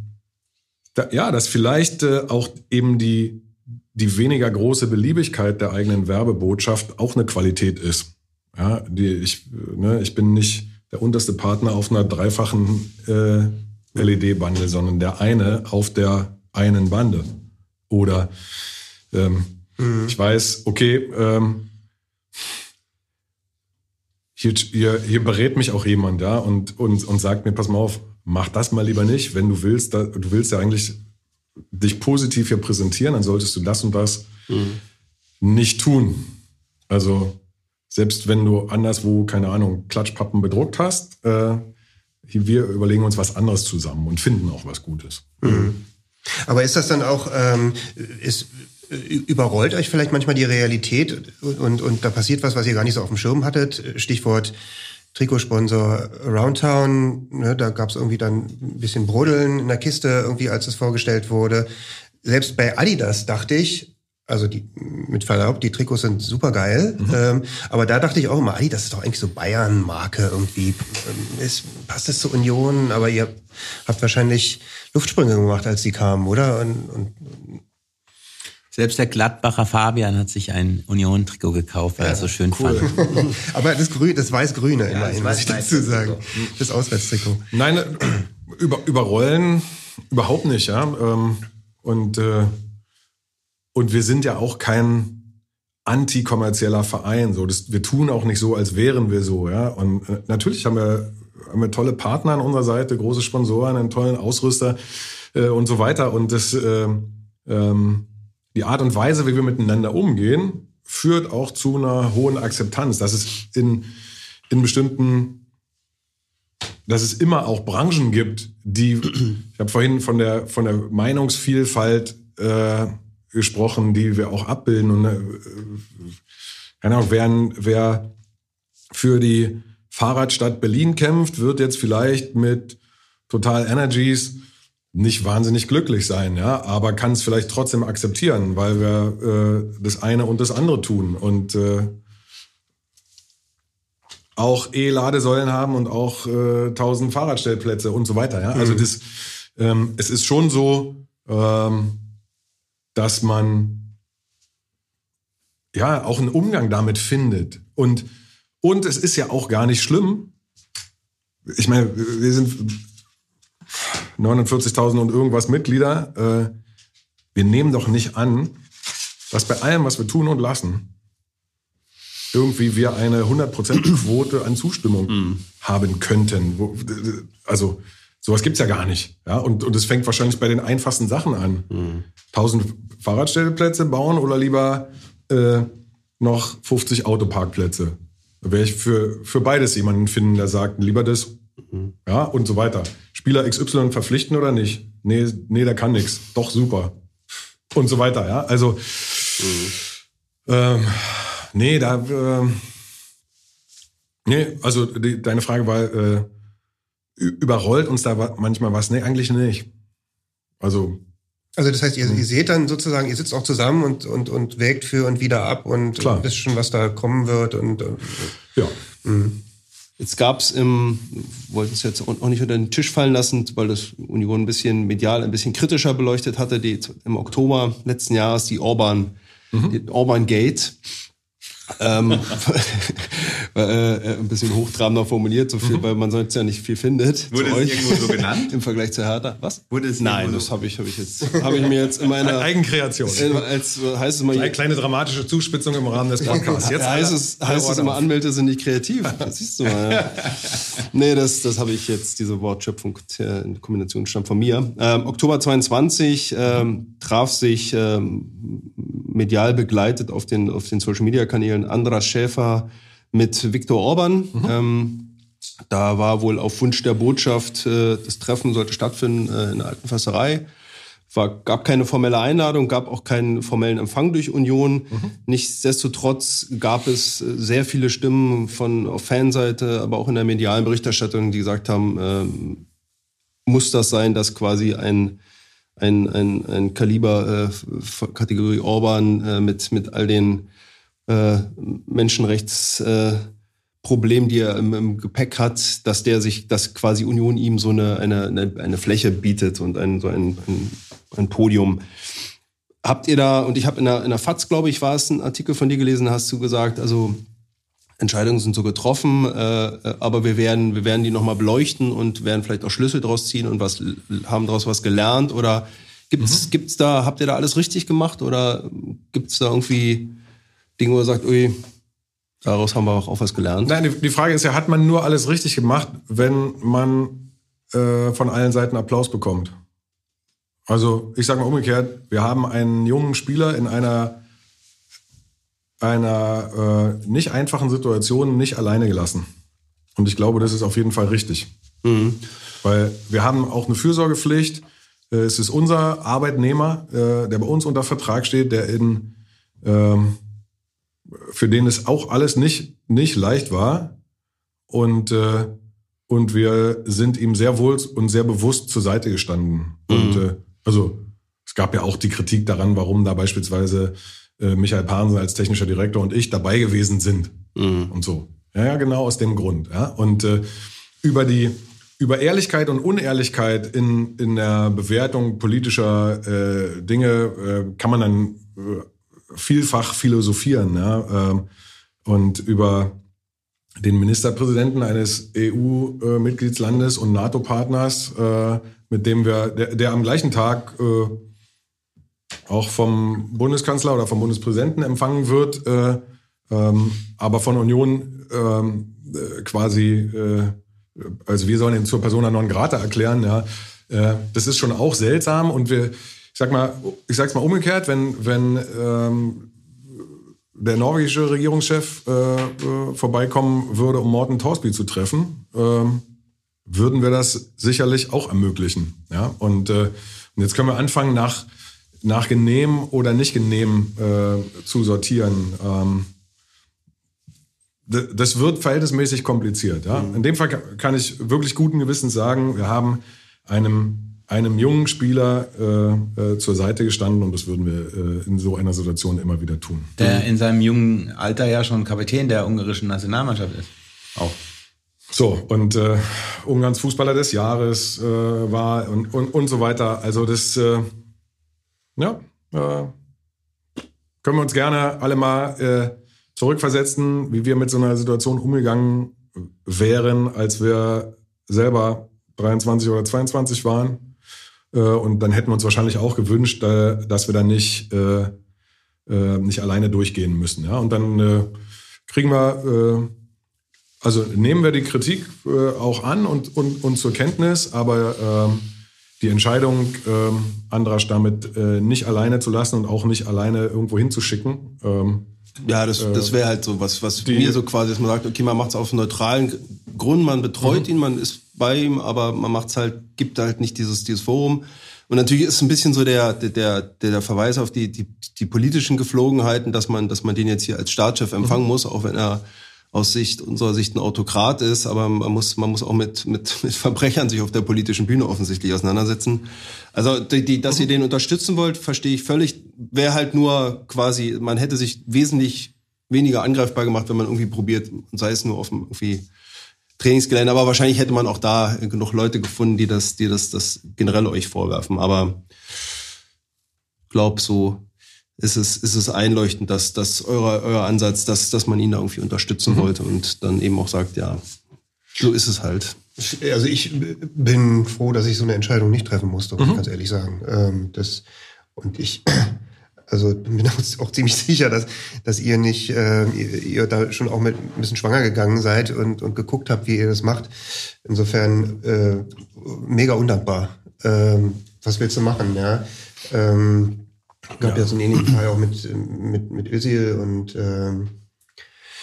da, ja, dass vielleicht äh, auch eben die die weniger große Beliebigkeit der eigenen Werbebotschaft auch eine Qualität ist. Ja, die, ich, ne, ich bin nicht der unterste Partner auf einer dreifachen äh, LED-Bande, sondern der eine auf der einen Bande. Oder ähm, ich weiß, okay, ähm, hier, hier, hier berät mich auch jemand, ja, und, und, und sagt mir, pass mal auf, mach das mal lieber nicht. Wenn du willst, da, du willst ja eigentlich dich positiv hier präsentieren, dann solltest du das und das nicht tun. Also, selbst wenn du anderswo, keine Ahnung, Klatschpappen bedruckt hast, äh, wir überlegen uns was anderes zusammen und finden auch was Gutes. Aber ist das dann auch, ähm, ist, überrollt euch vielleicht manchmal die Realität und, und da passiert was, was ihr gar nicht so auf dem Schirm hattet? Stichwort Trikotsponsor Aroundtown, ne, da gab es irgendwie dann ein bisschen Brodeln in der Kiste, irgendwie als es vorgestellt wurde. Selbst bei Adidas dachte ich, also die, mit Verlaub, die Trikots sind super geil, ähm, aber da dachte ich auch immer, Adidas ist doch eigentlich so Bayern-Marke irgendwie. Ähm, Ist, passt das zur Union? Aber ihr habt wahrscheinlich Luftsprünge gemacht, als sie kamen, oder? Und, und Selbst der Gladbacher Fabian hat sich ein Union-Trikot gekauft, weil er es so schön fand. Aber das Grün, das weiß-grüne immerhin, das muss ich dazu sagen. Das Auswärtstrikot. Nein, äh, über, überrollen überhaupt nicht, ja. Ähm, Und, äh, und wir sind ja auch kein antikommerzieller Verein. So, das, wir tun auch nicht so, als wären wir so, ja. Und äh, natürlich haben wir, haben wir tolle Partner an unserer Seite, große Sponsoren, einen tollen Ausrüster äh, und so weiter. Und das, äh, ähm, die Art und Weise, wie wir miteinander umgehen, führt auch zu einer hohen Akzeptanz. Dass es in, in bestimmten, dass es immer auch Branchen gibt, die, ich habe vorhin von der, von der Meinungsvielfalt äh, gesprochen, die wir auch abbilden. Und äh, keine Ahnung, wer, wer für die Fahrradstadt Berlin kämpft, wird jetzt vielleicht mit Total Energies nicht wahnsinnig glücklich sein, ja, aber kann es vielleicht trotzdem akzeptieren, weil wir äh, das eine und das andere tun und äh, auch E-Ladesäulen haben und auch äh, 1000 Fahrradstellplätze und so weiter. Ja? Also Mhm. das, ähm, es ist schon so, ähm, dass man ja auch einen Umgang damit findet und und es ist ja auch gar nicht schlimm. Ich meine, wir sind 49.000 und irgendwas Mitglieder. Äh, wir nehmen doch nicht an, dass bei allem, was wir tun und lassen, irgendwie wir eine 100% Quote an Zustimmung haben könnten. Also sowas gibt's ja gar nicht. Ja? Und, und es fängt wahrscheinlich bei den einfachsten Sachen an. 1000 Fahrradstellplätze bauen oder lieber äh, noch 50 Autoparkplätze. Da werde ich für, für beides jemanden finden, der sagt, lieber das. Ja, und so weiter. Spieler XY verpflichten oder nicht? Nee, nee, der kann nichts. Doch, super. Und so weiter, ja. Also, ähm, nee, da, ähm, nee, also die, deine Frage war, äh, überrollt uns da manchmal was? Nee, eigentlich nicht. Also, Also das heißt, ihr, ihr seht dann sozusagen, ihr sitzt auch zusammen und, und, und wägt für und wieder ab und Klar. wisst schon, was da kommen wird. Und, und ja. Jetzt gab's im, wollten es jetzt auch nicht unter den Tisch fallen lassen, weil das Union ein bisschen medial, ein bisschen kritischer beleuchtet hatte, die im Oktober letzten Jahres die Orban, die Orban Gate. Ähm, äh, ein bisschen hochtrabender formuliert, so viel, weil man sonst ja nicht viel findet. Wurde es euch. irgendwo so genannt? Im Vergleich zu Hertha. Was? Wurde es Nein, das so- habe ich, habe ich jetzt, habe ich mir jetzt in meiner Eigenkreation. in, als heißt es immer Eine kleine dramatische Zuspitzung im Rahmen des Podcasts. Jetzt ja, heißt es, heißt es immer, Anwälte sind nicht kreativ. Das siehst du mal. Ja. nee, das, das habe ich jetzt, diese Wortschöpfung äh, in Kombination stammt von mir. Ähm, Oktober 22 ähm, traf sich ähm, medial begleitet auf den, auf den Social Kanälen Andras Schäfer mit Viktor Orban. Ähm, da war wohl auf Wunsch der Botschaft, äh, das Treffen sollte stattfinden äh, in der alten Försterei. War, gab keine formelle Einladung, gab auch keinen formellen Empfang durch Union. Nichtsdestotrotz gab es äh, sehr viele Stimmen von auf Fanseite, aber auch in der medialen Berichterstattung, die gesagt haben, ähm, muss das sein, dass quasi ein ein, ein, ein Kaliber äh, Kategorie Orban äh, mit, mit all den äh, Menschenrechts äh, die er im, im Gepäck hat, dass der sich, dass quasi Union ihm so eine, eine, eine, Fläche bietet und ein, so ein, ein, ein Podium. Habt ihr da, und ich habe in der, in der FAZ, glaube ich, war es ein Artikel von dir gelesen, hast du gesagt, also Entscheidungen sind so getroffen, äh, äh, aber wir werden, wir werden die nochmal beleuchten und werden vielleicht auch Schlüssel draus ziehen und was haben daraus was gelernt oder gibt's, gibt's da, habt ihr da alles richtig gemacht oder gibt's da irgendwie Dinge, wo ihr sagt, ui, daraus haben wir auch, auch was gelernt? Nein, die, Frage ist ja, hat man nur alles richtig gemacht, wenn man äh, von allen Seiten Applaus bekommt? Also ich sage mal umgekehrt, wir haben einen jungen Spieler in einer, einer äh, nicht einfachen Situation nicht alleine gelassen. Und ich glaube, das ist auf jeden Fall richtig. Weil wir haben auch eine Fürsorgepflicht. Äh, Es ist unser Arbeitnehmer, äh, der bei uns unter Vertrag steht, der in ähm, für den es auch alles nicht, nicht leicht war. Und, äh, und wir sind ihm sehr wohl und sehr bewusst zur Seite gestanden. Und äh, also es gab ja auch die Kritik daran, warum da beispielsweise äh, Michael Pahnsen als technischer Direktor und ich dabei gewesen sind. Und so. Ja, ja, genau aus dem Grund. Ja. Und äh, über die über Ehrlichkeit und Unehrlichkeit in, in der Bewertung politischer äh, Dinge äh, kann man dann äh, vielfach philosophieren. Ja? Ähm, und über den Ministerpräsidenten eines EU-Mitgliedslandes und NATO-Partners, äh, mit dem wir, der, der am gleichen Tag äh, auch vom Bundeskanzler oder vom Bundespräsidenten empfangen wird, äh, ähm, aber von Union ähm, äh, quasi, also wir sollen ihn zur Persona non grata erklären, ja. Das ist schon auch seltsam und wir, ich sag mal, ich sag's mal umgekehrt, wenn, wenn ähm, der norwegische Regierungschef äh, äh, vorbeikommen würde, um Morten Torsby zu treffen, ähm, würden wir das sicherlich auch ermöglichen. Ja? Und, äh, und jetzt können wir anfangen, nach, nach genehm oder nicht genehm äh, zu sortieren. Ähm, das wird verhältnismäßig kompliziert. Ja? In dem Fall ka- kann ich wirklich guten Gewissens sagen, wir haben einem, einem jungen Spieler äh, äh, zur Seite gestanden und das würden wir äh, in so einer Situation immer wieder tun. Der in seinem jungen Alter ja schon Kapitän der ungarischen Nationalmannschaft ist. Auch. So, und äh, Ungarns Fußballer des Jahres äh, war und, und, und so weiter. Also das, äh, ja, äh, können wir uns gerne alle mal äh, zurückversetzen, wie wir mit so einer Situation umgegangen wären, als wir selber 23 oder 22 waren. Äh, und dann hätten wir uns wahrscheinlich auch gewünscht, äh, dass wir dann nicht, äh, nicht alleine durchgehen müssen. Ja? Und dann kriegen wir... Also nehmen wir die Kritik auch an und, und, und zur Kenntnis, aber ähm, die Entscheidung, ähm, Andrasch damit nicht alleine zu lassen und auch nicht alleine irgendwo hinzuschicken. Ähm, Ja, das, das wäre halt so was, was die- mir so quasi, dass man sagt, okay, man macht es auf neutralen Grund, man betreut Mhm. ihn, man ist bei ihm, aber man macht es halt, gibt halt nicht dieses, dieses Forum. Und natürlich ist ein bisschen so der, der, der, der Verweis auf die, die, die politischen Geflogenheiten, dass man, dass man den jetzt hier als Staatschef empfangen muss, auch wenn er aus Sicht, unserer Sicht ein Autokrat ist, aber man muss, man muss auch mit, mit, mit Verbrechern sich auf der politischen Bühne offensichtlich auseinandersetzen. Also, die, die, dass ihr den unterstützen wollt, verstehe ich völlig. Wäre halt nur quasi, man hätte sich wesentlich weniger angreifbar gemacht, wenn man irgendwie probiert, sei es nur auf dem irgendwie Trainingsgelände, aber wahrscheinlich hätte man auch da genug Leute gefunden, die das, die das, das generell euch vorwerfen. Aber glaub so, ist es, ist es einleuchtend, dass, dass euer, euer Ansatz, dass, dass man ihn da irgendwie unterstützen Mhm. wollte und dann eben auch sagt, ja, so ist es halt. Also ich bin froh, dass ich so eine Entscheidung nicht treffen musste, muss Mhm. ich ganz ehrlich sagen. Ähm, das, und ich also bin auch, auch ziemlich sicher, dass, dass ihr nicht, äh, ihr, ihr da schon auch mit ein bisschen schwanger gegangen seid und, und geguckt habt, wie ihr das macht. Insofern äh, mega undankbar. Ähm, was willst du machen, ja? Ähm, gab ja. so einen ähnlichen Fall auch mit, mit, mit Özil und ähm,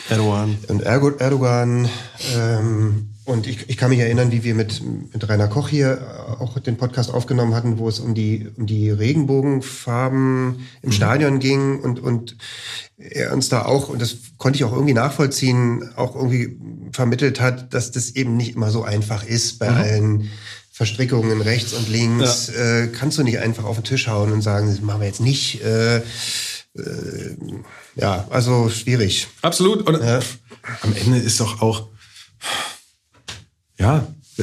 Erdogan. Und Erdogan. Ähm, und ich, ich kann mich erinnern, wie wir mit, mit Rainer Koch hier auch den Podcast aufgenommen hatten, wo es um die, um die Regenbogenfarben im Stadion ging und, und er uns da auch, und das konnte ich auch irgendwie nachvollziehen, auch irgendwie vermittelt hat, dass das eben nicht immer so einfach ist bei Mhm. allen Verstrickungen rechts und links. Äh, kannst du nicht einfach auf den Tisch hauen und sagen, das machen wir jetzt nicht. Äh, äh, ja, also schwierig. Absolut. Und am Ende ist doch auch, ja, äh,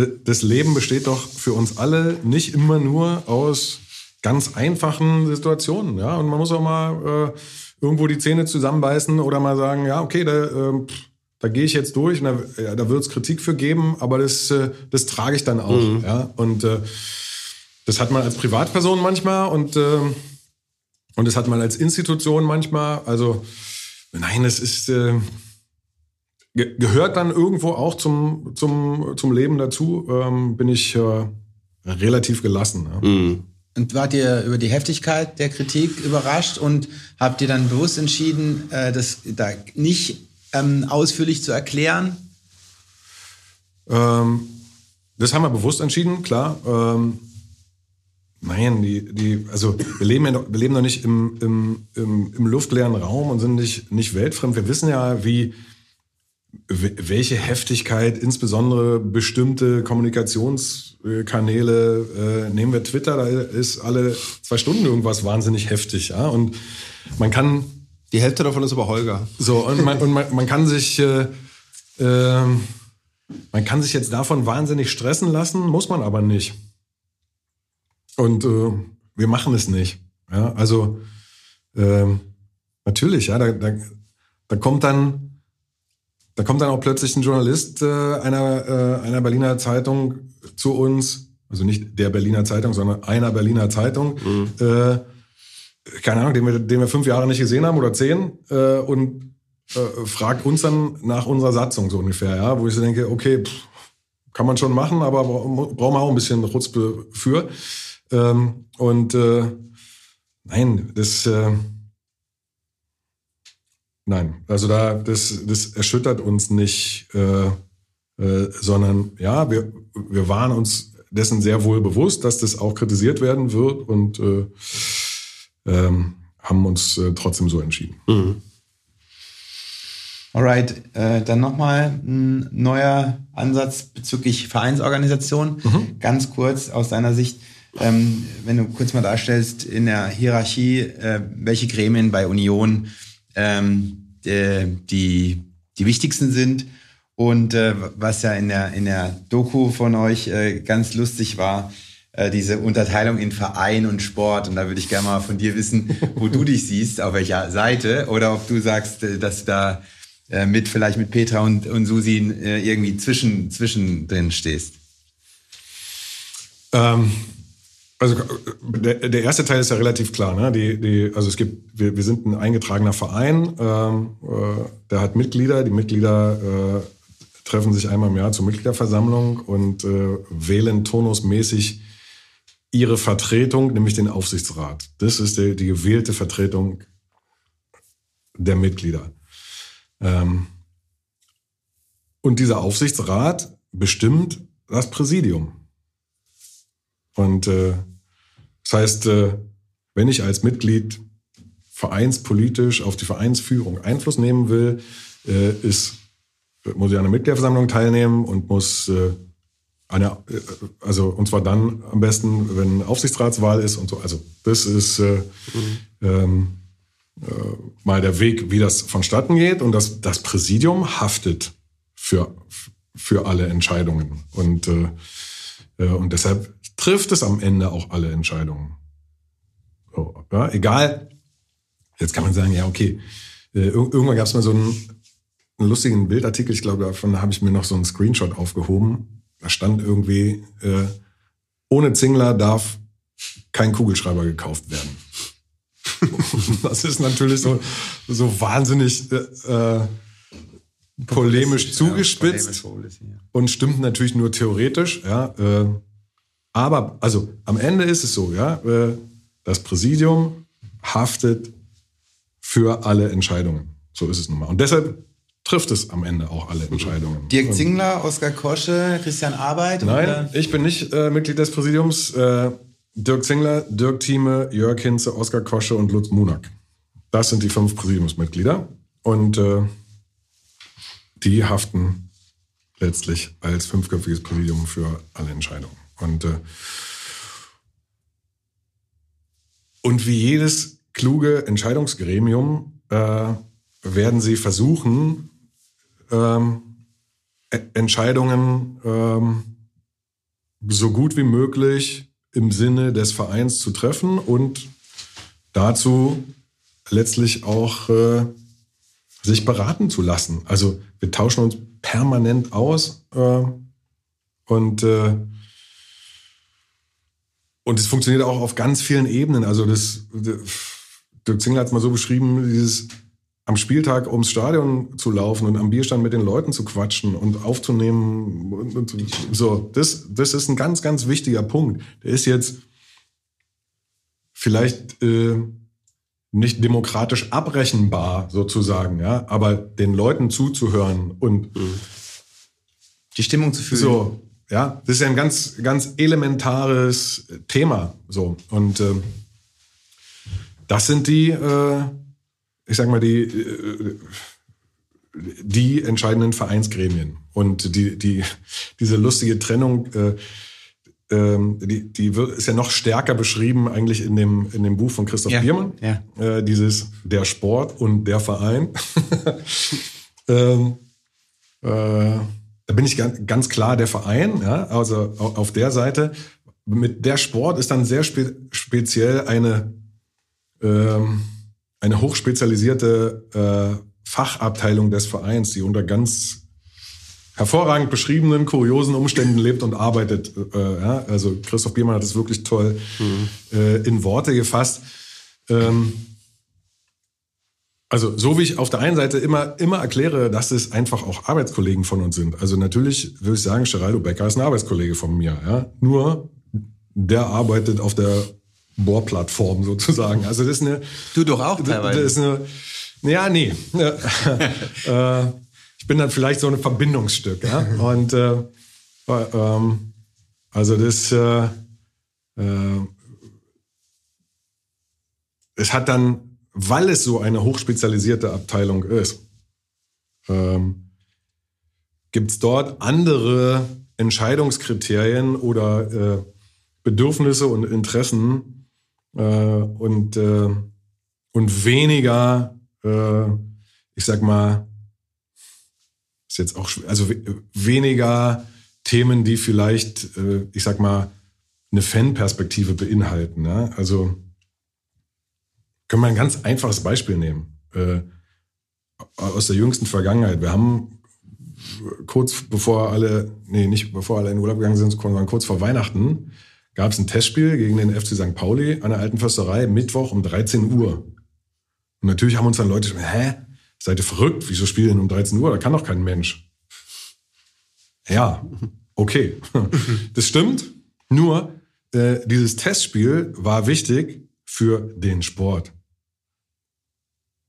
äh, das Leben besteht doch für uns alle nicht immer nur aus ganz einfachen Situationen. Ja? Und man muss auch mal äh, irgendwo die Zähne zusammenbeißen oder mal sagen, ja, okay, da, äh, da gehe ich jetzt durch und da, ja, da wird es Kritik für geben, aber das, äh, das trage ich dann auch. Mhm. Ja? Und äh, das hat man als Privatperson manchmal und, äh, und das hat man als Institution manchmal. Also nein, es ist... Ge- gehört dann irgendwo auch zum, zum, zum Leben dazu, ähm, bin ich äh, relativ gelassen. Ja. Und wart ihr über die Heftigkeit der Kritik überrascht und habt ihr dann bewusst entschieden, äh, das da nicht ähm, ausführlich zu erklären? Ähm, das haben wir bewusst entschieden, klar. Ähm, nein, die, die, also wir leben ja noch, wir leben noch nicht im, im, im, im luftleeren Raum und sind nicht, nicht weltfremd. Wir wissen ja, wie welche Heftigkeit insbesondere bestimmte Kommunikationskanäle, äh, nehmen wir Twitter, da ist alle zwei Stunden irgendwas wahnsinnig heftig, ja. Und man kann Die Hälfte davon ist aber Holger. so, und man, und man, man kann sich, äh, ähm, man kann sich jetzt davon wahnsinnig stressen lassen, muss man aber nicht. Und äh, wir machen es nicht. Ja, also ähm, natürlich, ja, da, da, da kommt dann, da kommt dann auch plötzlich ein Journalist äh, einer, äh, einer Berliner Zeitung zu uns, also nicht der Berliner Zeitung, sondern einer Berliner Zeitung, äh, keine Ahnung, den wir, den wir fünf Jahre nicht gesehen haben oder zehn äh, und äh, fragt uns dann nach unserer Satzung so ungefähr, ja, wo ich so denke, okay, pff, kann man schon machen, aber bra brauchen wir auch ein bisschen Chutzpe für. Ähm, und äh, nein, das äh, nein, also da das, das erschüttert uns nicht, äh, äh, sondern ja, wir, wir waren uns dessen sehr wohl bewusst, dass das auch kritisiert werden wird und äh, ähm, haben uns äh, trotzdem so entschieden. Alright, äh, dann nochmal ein neuer Ansatz bezüglich Vereinsorganisation. Ganz kurz aus deiner Sicht, ähm, wenn du kurz mal darstellst in der Hierarchie, äh, welche Gremien bei Union ähm, äh, die, die wichtigsten sind. Und äh, was ja in der, in der Doku von euch äh, ganz lustig war, äh, diese Unterteilung in Verein und Sport. Und da würde ich gerne mal von dir wissen, wo du dich siehst, auf welcher Seite. Oder ob du sagst, äh, dass du da äh, mit vielleicht mit Petra und, und Susi äh, irgendwie zwischen, zwischen drin stehst. Ähm, also der, der erste Teil ist ja relativ klar. Ne? Die, die, also es gibt, wir, wir sind ein eingetragener Verein, ähm, äh, der hat Mitglieder. Die Mitglieder äh, treffen sich einmal im Jahr zur Mitgliederversammlung und äh, wählen turnusmäßig ihre Vertretung, nämlich den Aufsichtsrat. Das ist die, die gewählte Vertretung der Mitglieder. Ähm, und dieser Aufsichtsrat bestimmt das Präsidium. Und äh, das heißt, äh, wenn ich als Mitglied vereinspolitisch auf die Vereinsführung Einfluss nehmen will, äh, ist, muss ich an einer Mitgliederversammlung teilnehmen und muss äh, eine, also und zwar dann am besten, wenn Aufsichtsratswahl ist und so. Also das ist äh, ähm, äh, mal der Weg, wie das vonstatten geht. Und das, das Präsidium haftet für, für alle Entscheidungen. Und, äh, und deshalb trifft es am Ende auch alle Entscheidungen. So, Ja, egal. Jetzt kann man sagen, ja, okay. Äh, ir- irgendwann gab es mal so einen, einen lustigen Bildartikel, ich glaube, davon habe ich mir noch so einen Screenshot aufgehoben. Da stand irgendwie, äh, ohne Zingler darf kein Kugelschreiber gekauft werden. das ist natürlich so, so wahnsinnig äh, äh, polemisch zugespitzt polemisch, ja. und stimmt natürlich nur theoretisch. Ja, äh, aber also am Ende ist es so, ja, äh, das Präsidium haftet für alle Entscheidungen. So ist es nun mal. Und deshalb trifft es am Ende auch alle Entscheidungen. Dirk Zingler, Oskar Kosche, Christian Arbeit? Nein, oder? ich bin nicht äh, Mitglied des Präsidiums. Äh, Dirk Zingler, Dirk Thieme, Jörg Hinze, Oskar Kosche und Lutz Munak. Das sind die fünf Präsidiumsmitglieder. Und äh, die haften letztlich als fünfköpfiges Präsidium für alle Entscheidungen. Und, äh, und wie jedes kluge Entscheidungsgremium äh, werden sie versuchen, ähm, E- Entscheidungen ähm, so gut wie möglich im Sinne des Vereins zu treffen und dazu letztlich auch äh, sich beraten zu lassen. Also wir tauschen uns permanent aus äh, und äh, und es funktioniert auch auf ganz vielen Ebenen. Also das, Dirk Zingler hat es mal so beschrieben, dieses am Spieltag ums Stadion zu laufen und am Bierstand mit den Leuten zu quatschen und aufzunehmen und, und so. Das, das ist ein ganz, ganz wichtiger Punkt. Der ist jetzt vielleicht äh, nicht demokratisch abrechenbar sozusagen, ja, aber den Leuten zuzuhören und die Stimmung zu fühlen. So, ja, das ist ja ein ganz, ganz elementares Thema. So und ähm, das sind die, äh, ich sag mal die, äh, die entscheidenden Vereinsgremien und die, die, diese lustige Trennung. Äh, ähm, die, die ist ja noch stärker beschrieben eigentlich in dem, in dem Buch von Christoph Ja, Biermann. ja. Äh, dieses Der Sport und der Verein. ähm, äh, da bin ich ganz, klar der Verein, ja, also au- auf der Seite. Mit der Sport ist dann sehr spe speziell eine, ähm, eine hochspezialisierte äh, Fachabteilung des Vereins, die unter ganz hervorragend beschriebenen, kuriosen Umständen lebt und arbeitet. Äh, ja, also Christoph Biermann hat es wirklich toll äh, in Worte gefasst. Ähm, also so wie ich auf der einen Seite immer, immer erkläre, dass es einfach auch Arbeitskollegen von uns sind. Also natürlich würde ich sagen, Geraldo Becker ist ein Arbeitskollege von mir. Ja? Nur der arbeitet auf der Bohrplattform sozusagen. Also das ist eine... Du doch auch Das teilweise. ist eine... Ja, nee. äh, ich bin dann vielleicht so ein Verbindungsstück. Ja? Und äh, äh, ähm, also das... Äh, äh, es hat dann, weil es so eine hochspezialisierte Abteilung ist, ähm, gibt es dort andere Entscheidungskriterien oder äh, Bedürfnisse und Interessen äh, und, äh, und weniger, äh, ich sag mal, ist jetzt auch also we- weniger Themen, die vielleicht, äh, ich sag mal, eine Fanperspektive beinhalten. Ja? Also können wir ein ganz einfaches Beispiel nehmen. Äh, aus der jüngsten Vergangenheit. Wir haben kurz bevor alle, nee, nicht bevor alle in Urlaub gegangen sind, sondern kurz vor Weihnachten, gab es ein Testspiel gegen den FC St. Pauli an der Alten Försterei, Mittwoch um 13 Uhr. Und natürlich haben uns dann Leute gesagt, hä, seid ihr verrückt? Wieso spielen denn um 13 Uhr? Da kann doch kein Mensch. Ja, okay. Das stimmt. Nur, äh, dieses Testspiel war wichtig für den Sport.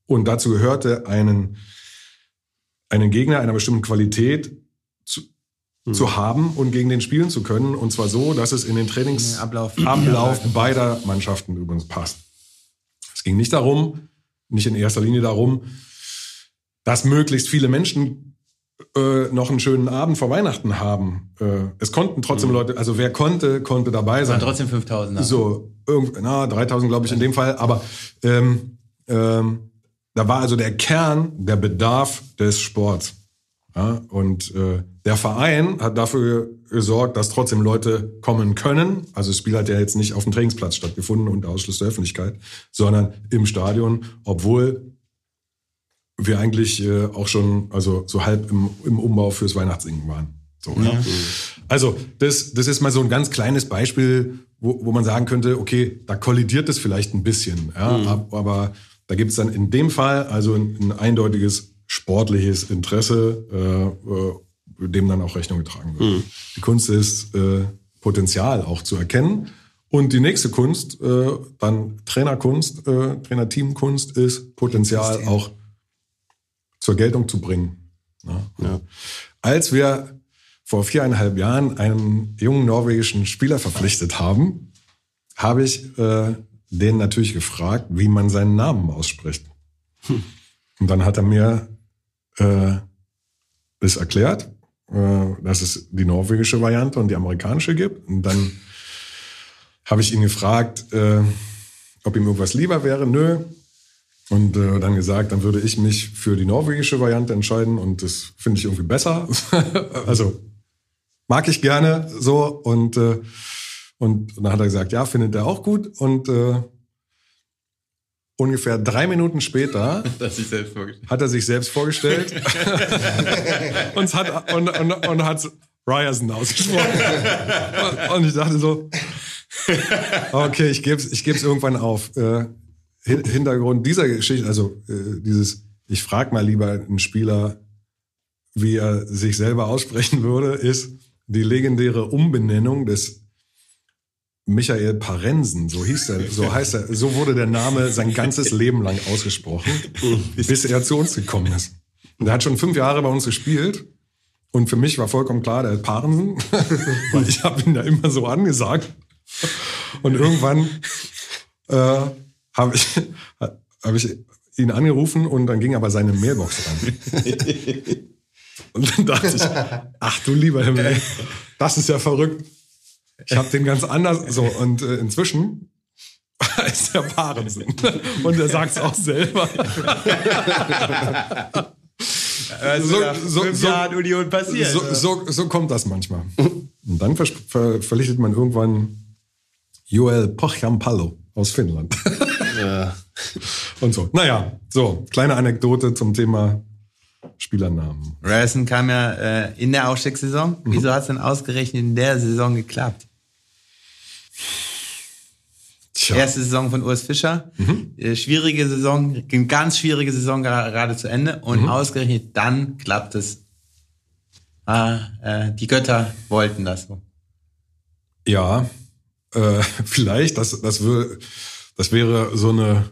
Und dazu gehörte einen, einen Gegner einer bestimmten Qualität zu, zu haben und gegen den spielen zu können. Und zwar so, dass es in den Trainingsablauf Ablauf beider Mannschaften übrigens passt. Es ging nicht darum, nicht in erster Linie darum, dass möglichst viele Menschen äh, noch einen schönen Abend vor Weihnachten haben. Äh, es konnten trotzdem Leute, also wer konnte, konnte dabei sein. Waren trotzdem 5000 da. So, irgend, na, 3000 glaube ich in dem Fall, aber ähm, ähm, da war also der Kern der Bedarf des Sports. Ja, und äh, der Verein hat dafür gesorgt, dass trotzdem Leute kommen können. Also das Spiel hat ja jetzt nicht auf dem Trainingsplatz stattgefunden unter Ausschluss der Öffentlichkeit, sondern im Stadion, obwohl wir eigentlich äh, auch schon also so halb im, im Umbau fürs Weihnachtssingen waren. So, ja. Also das, das ist mal so ein ganz kleines Beispiel, wo, wo man sagen könnte, okay, da kollidiert es vielleicht ein bisschen. Ja, Mhm. ab- Aber da gibt es dann in dem Fall also ein, ein eindeutiges sportliches Interesse, äh, äh, dem dann auch Rechnung getragen wird. Die Kunst ist, äh, Potenzial auch zu erkennen. Und die nächste Kunst, äh, dann Trainerkunst, äh, Trainerteamkunst, ist Potenzial auch zur Geltung zu bringen. Ja. Als wir vor viereinhalb Jahren einen jungen norwegischen Spieler verpflichtet haben, habe ich äh, den natürlich gefragt, wie man seinen Namen ausspricht. Und dann hat er mir äh, das erklärt, äh, dass es die norwegische Variante und die amerikanische gibt. Und dann habe ich ihn gefragt, äh, ob ihm irgendwas lieber wäre. Nö. Und äh, dann gesagt, dann würde ich mich für die norwegische Variante entscheiden und das finde ich irgendwie besser. also mag ich gerne so und äh, und dann hat er gesagt, ja, findet er auch gut und äh, ungefähr drei Minuten später hat er sich selbst vorgestellt und hat und, und, und hat Ryerson ausgesprochen. und ich dachte so, okay, ich gebe es ich geb's irgendwann auf. Äh, Hintergrund dieser Geschichte, also äh, dieses, ich frage mal lieber einen Spieler, wie er sich selber aussprechen würde, ist die legendäre Umbenennung des Michael Parensen, so hieß er, so heißt er, so wurde der Name sein ganzes Leben lang ausgesprochen, bis er zu uns gekommen ist. Und er hat schon fünf Jahre bei uns gespielt. Und für mich war vollkommen klar, der Parensen, weil ich habe ihn da immer so angesagt. Und irgendwann äh, habe ich, hab ich ihn angerufen und dann ging aber seine Mailbox ran. Und dann dachte ich, ach du lieber Himmel, das ist ja verrückt. Ich habe den ganz anders so und äh, inzwischen ist der Parensen und er sagt es auch selber. Also fünf Jahren Union passiert. So, so, so kommt das manchmal. Und dann ver ver verlichtet man irgendwann Joel Pochampalo aus Finnland. Und so. Naja, so, kleine Anekdote zum Thema Spielernamen. Ryerson kam ja äh, in der Aufstiegssaison. Mhm. Wieso hat es denn ausgerechnet in der Saison geklappt? Tja. Erste Saison von Urs Fischer. Mhm. Äh, schwierige Saison, ganz schwierige Saison gerade zu Ende. Und Mhm. ausgerechnet dann klappt es. Ah, äh, die Götter wollten das so. Ja, äh, vielleicht, das, das, wär, das wäre so eine,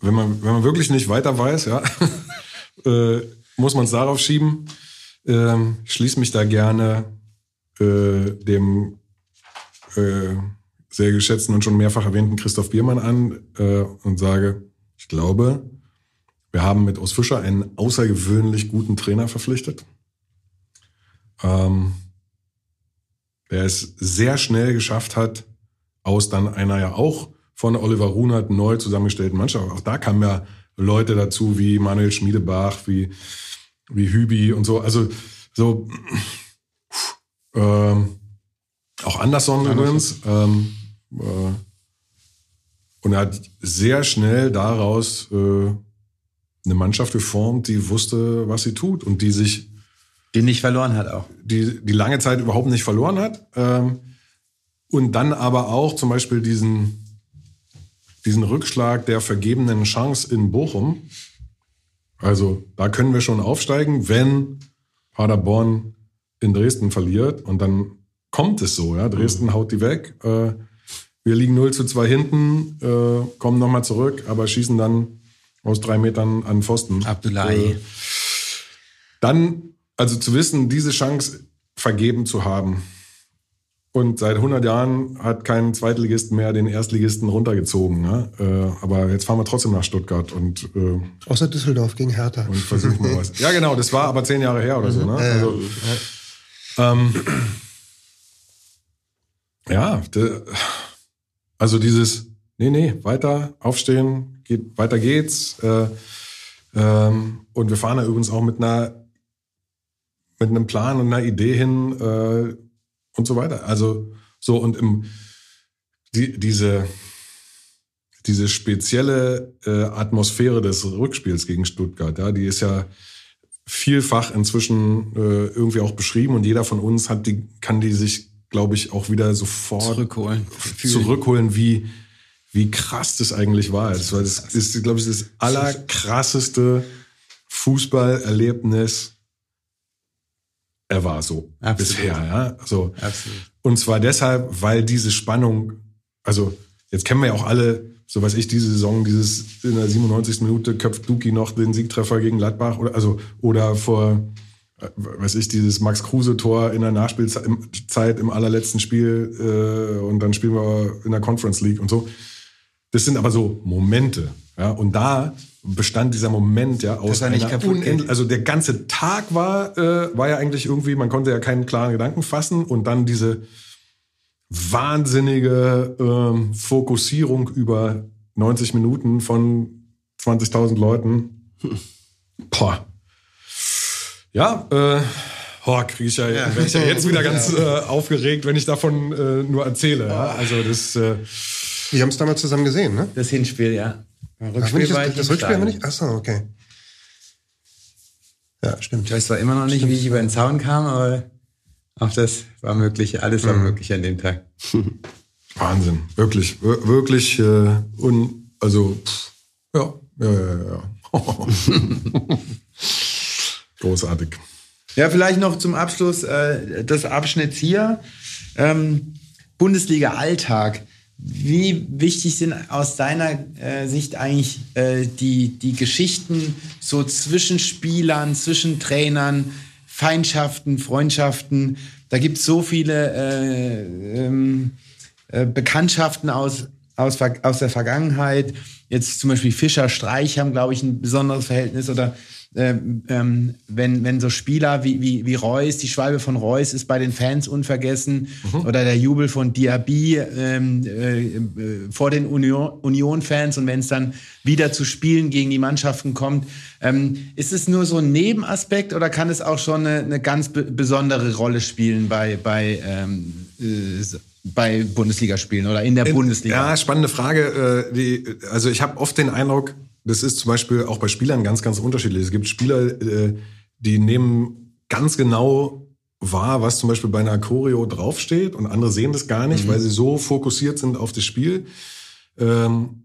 wenn man, wenn man wirklich nicht weiter weiß, ja, äh, muss man es darauf schieben. Ähm, ich schließe mich da gerne äh, dem äh, sehr geschätzten und schon mehrfach erwähnten Christoph Biermann an äh, und sage, ich glaube, wir haben mit Urs Fischer einen außergewöhnlich guten Trainer verpflichtet. Ähm, der es sehr schnell geschafft hat, aus dann einer ja auch von Oliver Runert neu zusammengestellten Mannschaft. Auch da kamen ja Leute dazu wie Manuel Schmiedebach, wie, wie Hübi und so. Also so ähm, auch Anderson übrigens. Ähm, äh, und er hat sehr schnell daraus äh, eine Mannschaft geformt, die wusste, was sie tut und die sich Die nicht verloren hat auch. die, die lange Zeit überhaupt nicht verloren hat. Ähm, und dann aber auch zum Beispiel diesen, diesen Rückschlag der vergebenen Chance in Bochum. Also da können wir schon aufsteigen, wenn Paderborn in Dresden verliert. Und dann kommt es so. Ja? Dresden haut die weg. Äh, wir liegen 0 zu 2 hinten, äh, kommen nochmal zurück, aber schießen dann aus drei Metern an Pfosten. Abdullahi. Äh, dann, also zu wissen, diese Chance vergeben zu haben. Und seit 100 Jahren hat kein Zweitligist mehr den Erstligisten runtergezogen. Ne? Äh, aber jetzt fahren wir trotzdem nach Stuttgart und, äh, Außer Düsseldorf gegen Hertha. und versuchen mal was. Ja, genau, das war aber zehn Jahre her oder so. Ne? Also, ähm, ja, de, also dieses, nee, nee, weiter aufstehen, geht, weiter geht's. Äh, Ähm, und wir fahren da übrigens auch mit einer mit einem Plan und einer Idee hin äh, und so weiter. Also so und im die, diese diese spezielle äh, Atmosphäre des Rückspiels gegen Stuttgart, ja, die ist ja vielfach inzwischen äh, irgendwie auch beschrieben und jeder von uns hat die kann die sich, glaube ich, auch wieder sofort Zurückholen. zurückholen, wie wie krass das eigentlich war. Das war das ist, glaube ich, das allerkrasseste Fußballerlebnis ever so Absolut. bisher. Ja? So. Absolut. Und zwar deshalb, weil diese Spannung, also jetzt kennen wir ja auch alle, so weiß ich, diese Saison, dieses in der 97. Minute köpft Duki noch den Siegtreffer gegen Gladbach oder also oder vor äh, weiß ich, dieses Max Kruse-Tor in der Nachspielzeit im, Zeit im allerletzten Spiel äh, und dann spielen wir in der Conference League und so. Das sind aber so Momente. Ja? Und da bestand dieser Moment ja aus er einer unendlich, also der ganze Tag war, äh, war ja eigentlich irgendwie, man konnte ja keinen klaren Gedanken fassen und dann diese wahnsinnige ähm, Fokussierung über 90 Minuten von 20.000 Leuten. Boah. Ja, äh, oh, kriege ich ja, werd ich ja jetzt wieder ganz äh, aufgeregt, wenn ich davon äh, nur erzähle. Ja? Also das, äh, Wir haben es damals zusammen gesehen, ne? Das Hinspiel, ja. War das, ich das im Rückspiel haben wir nicht? Achso, okay. Ja, stimmt. Ich weiß zwar immer noch nicht, wie ich über den Zaun kam, aber auch das war möglich. Alles war möglich an dem Tag. Wahnsinn, wirklich, wir- wirklich äh, und also pff, ja, ja, ja, ja. Großartig. Ja, vielleicht noch zum Abschluss äh, des Abschnitts hier. Ähm, Bundesliga Alltag. Wie wichtig sind aus deiner äh, Sicht eigentlich äh, die, die Geschichten so zwischen Spielern, zwischen Trainern, Feindschaften, Freundschaften? Da gibt es so viele äh, ähm, äh, Bekanntschaften aus, aus, aus der Vergangenheit. Jetzt zum Beispiel Fischer, Streich haben, glaube ich, ein besonderes Verhältnis. Oder ähm, ähm, wenn, wenn so Spieler wie, wie, wie Reus, die Schwalbe von Reus ist bei den Fans unvergessen. Oder der Jubel von Diaby ähm, äh, äh, vor den Union- Union-Fans. Und wenn es dann wieder zu Spielen gegen die Mannschaften kommt. Ähm, ist es nur so ein Nebenaspekt oder kann es auch schon eine, eine ganz be besondere Rolle spielen bei, bei ähm, äh, bei Bundesligaspielen oder in der Bundesliga. Ja, spannende Frage. Äh, die, also ich habe oft den Eindruck, das ist zum Beispiel auch bei Spielern ganz, ganz unterschiedlich. Es gibt Spieler, äh, die nehmen ganz genau wahr, was zum Beispiel bei einer Choreo draufsteht und andere sehen das gar nicht, weil sie so fokussiert sind auf das Spiel. Ähm,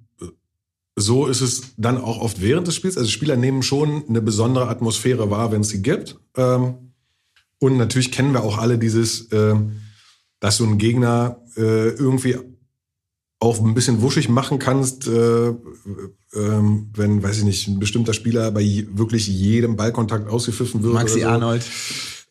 so ist es dann auch oft während des Spiels. Also Spieler nehmen schon eine besondere Atmosphäre wahr, wenn es sie gibt. Ähm, und natürlich kennen wir auch alle dieses, ähm, dass du einen Gegner äh, irgendwie auch ein bisschen wuschig machen kannst, äh, ähm, wenn, weiß ich nicht, ein bestimmter Spieler bei je, wirklich jedem Ballkontakt ausgepfiffen wird. Maxi so. Arnold.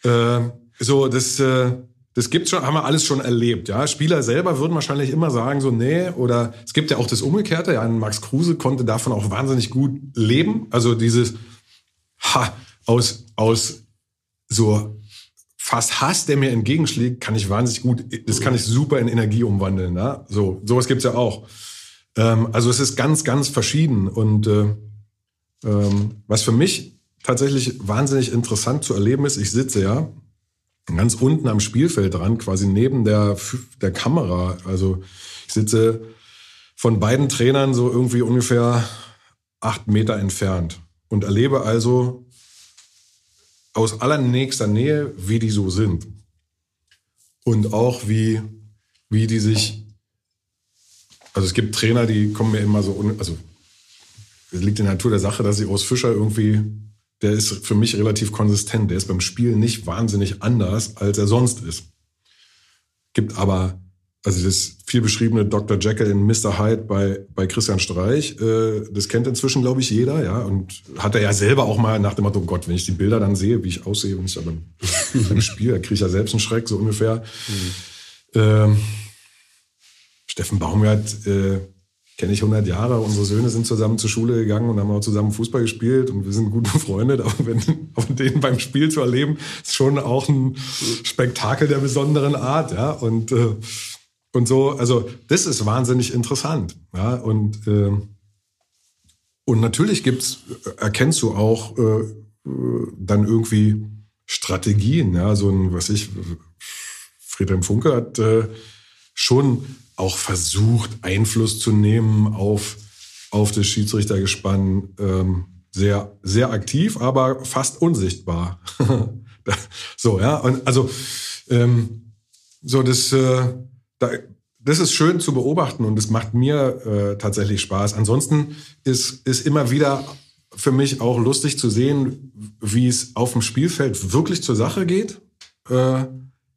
Äh, so, das, äh, das gibt's schon, haben wir alles schon erlebt. Ja, Spieler selber würden wahrscheinlich immer sagen so, nee, oder es gibt ja auch das Umgekehrte. Ja, Max Kruse konnte davon auch wahnsinnig gut leben. Also dieses, ha, aus, aus so fast Hass, der mir entgegenschlägt, kann ich wahnsinnig gut, das kann ich super in Energie umwandeln. Ja? So, sowas gibt's ja auch. Ähm, also es ist ganz, ganz verschieden. Und äh, ähm, was für mich tatsächlich wahnsinnig interessant zu erleben ist, ich sitze ja ganz unten am Spielfeld dran, quasi neben der, der Kamera. Also ich sitze von beiden Trainern so irgendwie ungefähr acht Meter entfernt und erlebe also aus allernächster Nähe, wie die so sind. Und auch wie, wie die sich, also es gibt Trainer, die kommen mir immer so, also es liegt in der Natur der Sache, dass ich aus Fischer irgendwie, der ist für mich relativ konsistent, der ist beim Spielen nicht wahnsinnig anders, als er sonst ist. Gibt aber, also das viel beschriebene Dr. Jekyll in Mr. Hyde bei, bei Christian Streich, äh, das kennt inzwischen, glaube ich, jeder, ja, und hat er ja selber auch mal nach dem Motto, Gott, wenn ich die Bilder dann sehe, wie ich aussehe, wenn ich aber beim Spiel, da kriege ich ja selbst einen Schreck, so ungefähr. Ähm, Steffen Baumgart, äh, kenne ich 100 Jahre. Unsere Söhne sind zusammen zur Schule gegangen und haben auch zusammen Fußball gespielt und wir sind gut befreundet. Aber wenn, aber den beim Spiel zu erleben, ist schon auch ein Spektakel der besonderen Art, ja. Und, äh, und so, also das ist wahnsinnig interessant, ja. Und äh, und natürlich gibt's, erkennst du auch äh, äh, dann irgendwie Strategien. Ja, so ein, was ich, Friedhelm Funke hat äh, schon auch versucht, Einfluss zu nehmen auf, auf das Schiedsrichtergespann. Ähm, sehr, sehr aktiv, aber fast unsichtbar. so, ja. Und also, ähm, so das, äh, da, das ist schön zu beobachten und es macht mir äh, tatsächlich Spaß. Ansonsten ist, ist immer wieder für mich auch lustig zu sehen, wie es auf dem Spielfeld wirklich zur Sache geht. Äh,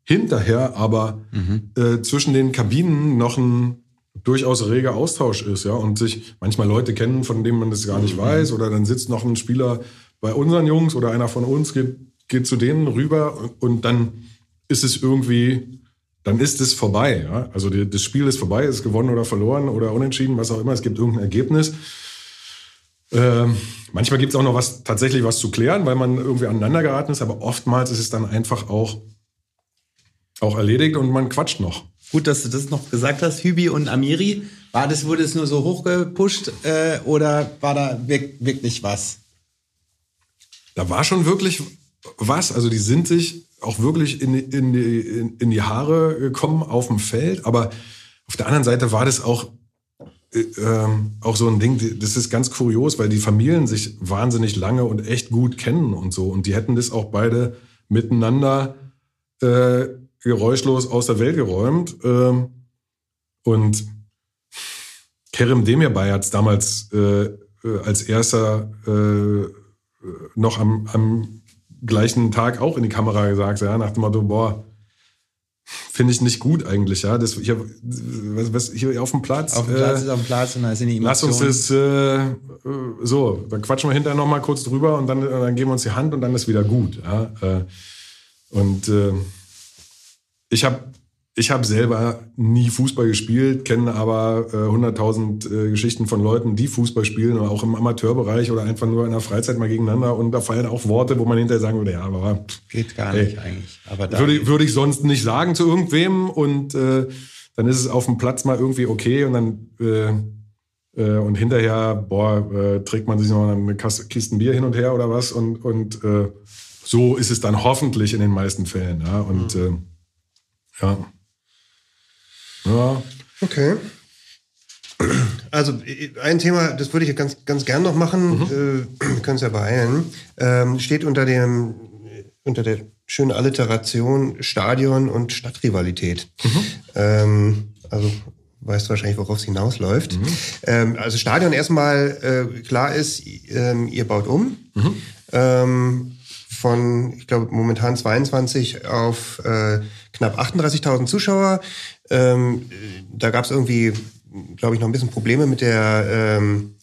hinterher aber mhm. äh, zwischen den Kabinen noch ein durchaus reger Austausch ist, ja, und sich manchmal Leute kennen, von denen man das gar nicht mhm. weiß, oder dann sitzt noch ein Spieler bei unseren Jungs oder einer von uns geht, geht zu denen rüber und, und dann ist es irgendwie, dann ist es vorbei, ja. Also die, das Spiel ist vorbei, ist gewonnen oder verloren oder unentschieden, was auch immer, es gibt irgendein Ergebnis. Ähm, manchmal gibt es auch noch was, tatsächlich was zu klären, weil man irgendwie aneinander geraten ist, aber oftmals ist es dann einfach auch, auch erledigt und man quatscht noch. Gut, dass du das noch gesagt hast, Hübi und Amiri. War das, wurde es nur so hochgepusht äh, oder war da wirklich was? Da war schon wirklich was. Also die sind sich auch wirklich in, in, die, in die Haare gekommen auf dem Feld. Aber auf der anderen Seite war das auch, äh, ähm, auch so ein Ding, das ist ganz kurios, weil die Familien sich wahnsinnig lange und echt gut kennen und so. Und die hätten das auch beide miteinander äh, geräuschlos aus der Welt geräumt. Ähm, und Kerem Demirbay hat es damals äh, äh, als erster äh, noch am, am gleichen Tag auch in die Kamera gesagt, ja, nach dem Motto, boah, finde ich nicht gut eigentlich, ja. Das hier, was, was hier auf dem Platz. Auf dem Platz äh, ist auf dem Platz und da sind die Emotionen. Lass uns das äh, so, dann quatschen wir hinterher noch mal kurz drüber und dann, dann geben wir uns die Hand und dann ist wieder gut. Ja. Äh, und äh, ich habe ich hab selber nie Fußball gespielt, kenne aber äh, 100.000 äh, Geschichten von Leuten, die Fußball spielen, auch im Amateurbereich oder einfach nur in der Freizeit mal gegeneinander. Und da fallen auch Worte, wo man hinterher sagen würde, ja, aber... Geht gar ey, nicht eigentlich. Aber würde, würde ich sonst nicht sagen zu irgendwem. Und äh, dann ist es auf dem Platz mal irgendwie okay und dann... Äh, äh, und hinterher, boah, äh, trägt man sich noch eine Kiste Bier hin und her oder was. Und, und äh, so ist es dann hoffentlich in den meisten Fällen. Ja? Und mhm. äh, ja. Ja. Okay. Also ein Thema, das würde ich ganz, ganz gern noch machen, mhm. äh, wir können es ja beeilen, ähm, steht unter dem unter der schönen Alliteration Stadion und Stadtrivalität. Mhm. Ähm, also weißt du wahrscheinlich, worauf es hinausläuft. Mhm. Ähm, also Stadion erstmal äh, klar ist, ähm, ihr baut um. Mhm. Ähm, von, ich glaube, momentan 22 auf äh, knapp 38.000 Zuschauer. Ähm, da gab es irgendwie, glaube ich, noch ein bisschen Probleme mit der ähm,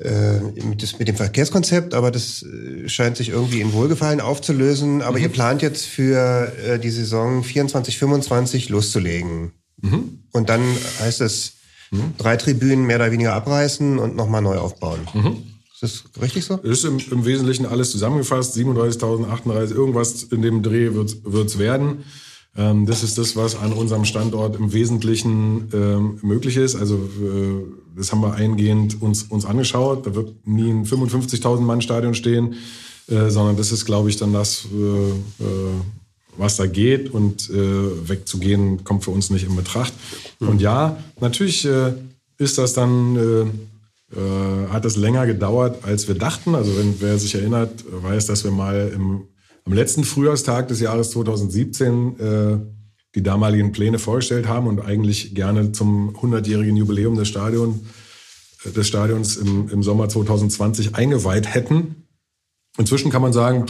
äh, mit, das, mit dem Verkehrskonzept, aber das äh, scheint sich irgendwie in Wohlgefallen aufzulösen. Aber mhm. ihr plant jetzt für äh, die Saison 24, 25 loszulegen. Mhm. Und dann heißt es, mhm. drei Tribünen mehr oder weniger abreißen und nochmal neu aufbauen. Mhm. Ist das richtig so? Ist im, im Wesentlichen alles zusammengefasst. 37.000, 38, irgendwas in dem Dreh wird es werden. Ähm, das ist das, was an unserem Standort im Wesentlichen ähm, möglich ist. Also äh, das haben wir eingehend uns, uns angeschaut. Da wird nie ein 55.000 Mann Stadion stehen, äh, sondern das ist, glaube ich, dann das, äh, äh, was da geht. Und äh, wegzugehen kommt für uns nicht in Betracht. Mhm. Und ja, natürlich äh, ist das dann hat es länger gedauert, als wir dachten. Also wenn wer sich erinnert, weiß, dass wir mal im, am letzten Frühjahrstag des Jahres 2017 äh, die damaligen Pläne vorgestellt haben und eigentlich gerne zum 100-jährigen Jubiläum des, Stadion, äh, des Stadions im, im Sommer 2020 eingeweiht hätten. Inzwischen kann man sagen,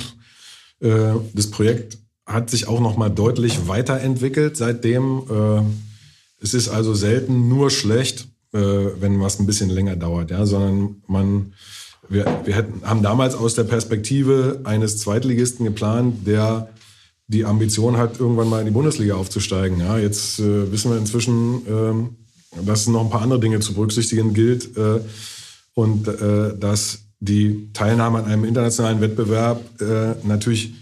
äh, das Projekt hat sich auch noch mal deutlich weiterentwickelt seitdem. Äh, es ist also selten nur schlecht, äh, wenn was ein bisschen länger dauert, ja, sondern man, wir, wir hätten, haben damals aus der Perspektive eines Zweitligisten geplant, der die Ambition hat, irgendwann mal in die Bundesliga aufzusteigen. Ja, jetzt äh, wissen wir inzwischen, äh, dass noch ein paar andere Dinge zu berücksichtigen gilt äh, und äh, dass die Teilnahme an einem internationalen Wettbewerb äh, natürlich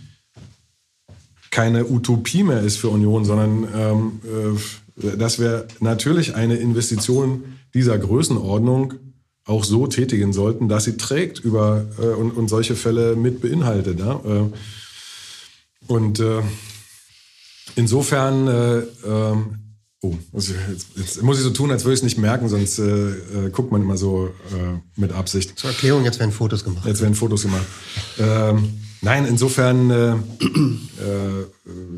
keine Utopie mehr ist für Union, sondern ähm, äh, dass wir natürlich eine Investition dieser Größenordnung auch so tätigen sollten, dass sie trägt über äh, und, und solche Fälle mit beinhaltet. Ja? Äh, und äh, insofern, äh, ähm, oh, also jetzt, jetzt muss ich so tun, als würde ich es nicht merken, sonst äh, äh, guckt man immer so äh, mit Absicht. Zur Erklärung, jetzt werden Fotos gemacht. Jetzt werden Fotos gemacht. Ähm, nein, insofern, äh, äh,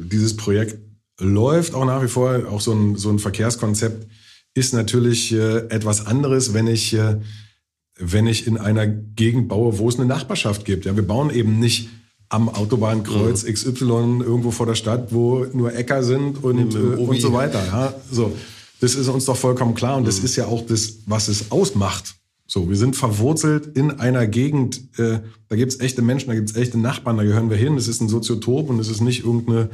dieses Projekt läuft auch nach wie vor, auch so ein, so ein Verkehrskonzept ist natürlich äh, etwas anderes, wenn ich, äh, wenn ich in einer Gegend baue, wo es eine Nachbarschaft gibt. Ja, wir bauen eben nicht am Autobahnkreuz Mhm. XY irgendwo vor der Stadt, wo nur Äcker sind und, äh, und so weiter. Ja, so. Das ist uns doch vollkommen klar und Mhm. das ist ja auch das, was es ausmacht. So, wir sind verwurzelt in einer Gegend, äh, da gibt's echte Menschen, da gibt's echte Nachbarn, da gehören wir hin. Das ist ein Soziotop und es ist nicht irgendeine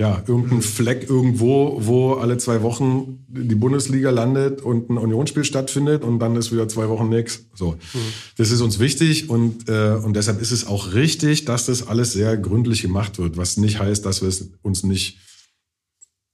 ja, irgendein Fleck irgendwo, wo alle zwei Wochen die Bundesliga landet und ein Unionsspiel stattfindet und dann ist wieder zwei Wochen nix. So, das ist uns wichtig und äh, und deshalb ist es auch richtig, dass das alles sehr gründlich gemacht wird, was nicht heißt, dass wir es uns nicht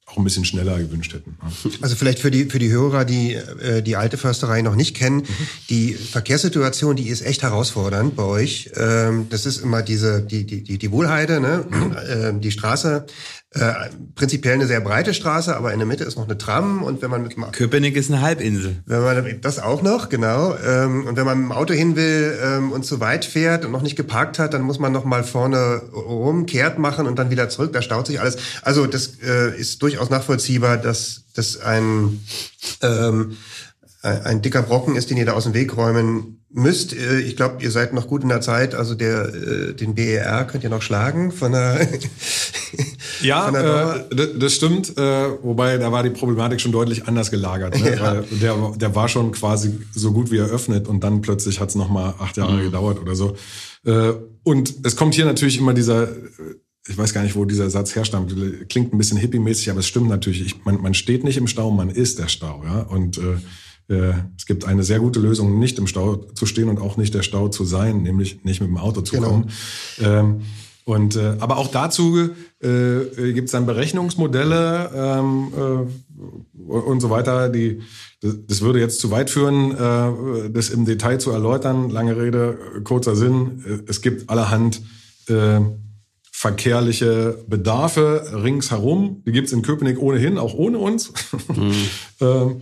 auch ein bisschen schneller gewünscht hätten. Also vielleicht für die, für die Hörer, die äh, die alte Försterei noch nicht kennen, die Verkehrssituation, die ist echt herausfordernd bei euch. Ähm, das ist immer diese, die, die, die, die Wohlheide, ne? ähm, die Straße, äh, prinzipiell eine sehr breite Straße, aber in der Mitte ist noch eine Tram und wenn man mit dem Köpenick ist eine Halbinsel. Wenn man das auch noch, genau. Ähm, und wenn man mit dem Auto hin will ähm, und zu weit fährt und noch nicht geparkt hat, dann muss man noch mal vorne rum kehrt machen und dann wieder zurück. Da staut sich alles. Also das äh, ist durchaus nachvollziehbar, dass das ein ähm, ein dicker Brocken ist, den ihr da aus dem Weg räumen müsst. Äh, Ich glaube, ihr seid noch gut in der Zeit. Also der äh, den BER könnt ihr noch schlagen von der Ja, äh, das stimmt. Äh, wobei da war die Problematik schon deutlich anders gelagert. Ne? Ja. Weil der, der war schon quasi so gut wie eröffnet und dann plötzlich hat es nochmal acht Jahre gedauert oder so. Äh, und es kommt hier natürlich immer dieser, äh, ich weiß gar nicht, wo dieser Satz herstammt, klingt ein bisschen hippie-mäßig, aber es stimmt natürlich. Ich, man, man steht nicht im Stau, man ist der Stau. Ja? Und äh, äh, es gibt eine sehr gute Lösung, nicht im Stau zu stehen und auch nicht der Stau zu sein, nämlich nicht mit dem Auto zu Genau. kommen. Ähm, und äh, aber auch dazu äh, gibt es dann Berechnungsmodelle ähm, äh, und so weiter. Die, das, das würde jetzt zu weit führen, äh, das im Detail zu erläutern. Lange Rede, äh, kurzer Sinn. Äh, Es gibt allerhand äh, verkehrliche Bedarfe ringsherum. Die gibt es in Köpenick ohnehin, auch ohne uns. ähm,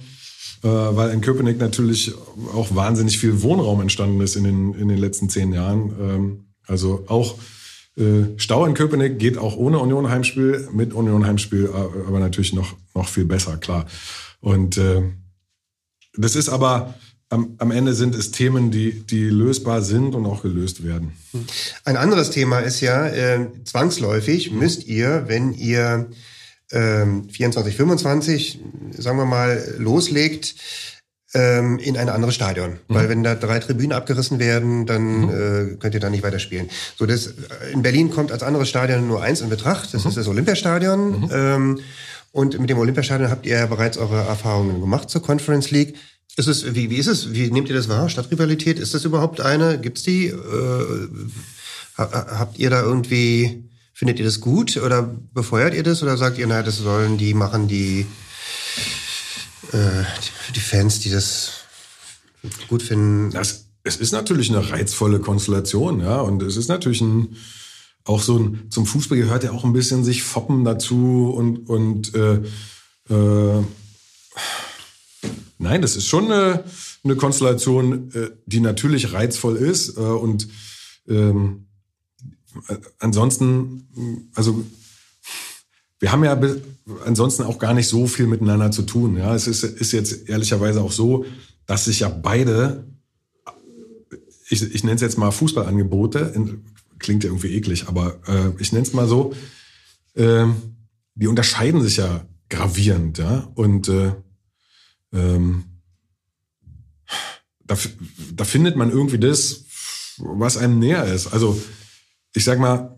äh, weil in Köpenick natürlich auch wahnsinnig viel Wohnraum entstanden ist in den, in den letzten zehn Jahren. Ähm, also auch äh, Stau in Köpenick geht auch ohne Union Heimspiel, mit Union Heimspiel äh, aber natürlich noch, noch viel besser, klar. Und äh, das ist aber, am, am Ende sind es Themen, die, die lösbar sind und auch gelöst werden. Ein anderes Thema ist ja, äh, zwangsläufig müsst ihr, wenn ihr ähm, 24, 25, sagen wir mal, loslegt, ähm, in ein anderes Stadion. Weil wenn da drei Tribünen abgerissen werden, dann äh, könnt ihr da nicht weiterspielen. So, das, äh, in Berlin kommt als anderes Stadion nur eins in Betracht, das ist das Olympiastadion. Ähm, und mit dem Olympiastadion habt ihr ja bereits eure Erfahrungen gemacht zur Conference League. Ist es, wie, wie ist es? Wie nehmt ihr das wahr? Stadtrivalität, ist das überhaupt eine? Gibt's die? Äh, ha- ha- habt ihr da irgendwie, findet ihr das gut oder befeuert ihr das oder sagt ihr, naja, das sollen die machen, die, die, die Fans, die das gut finden? Das, es ist natürlich eine reizvolle Konstellation, ja, und es ist natürlich ein, auch so ein, zum Fußball gehört ja auch ein bisschen sich foppen dazu und, und äh, äh, nein, das ist schon eine, eine Konstellation, äh, die natürlich reizvoll ist äh, und ähm, äh, ansonsten, also wir haben ja ansonsten auch gar nicht so viel miteinander zu tun. Ja, es ist, ist jetzt ehrlicherweise auch so, dass sich ja beide, ich, ich nenne es jetzt mal Fußballangebote, in, klingt ja irgendwie eklig, aber äh, ich nenne es mal so, ähm, die unterscheiden sich ja gravierend, ja, und äh, ähm, da, da findet man irgendwie das, was einem näher ist. Also ich sag mal,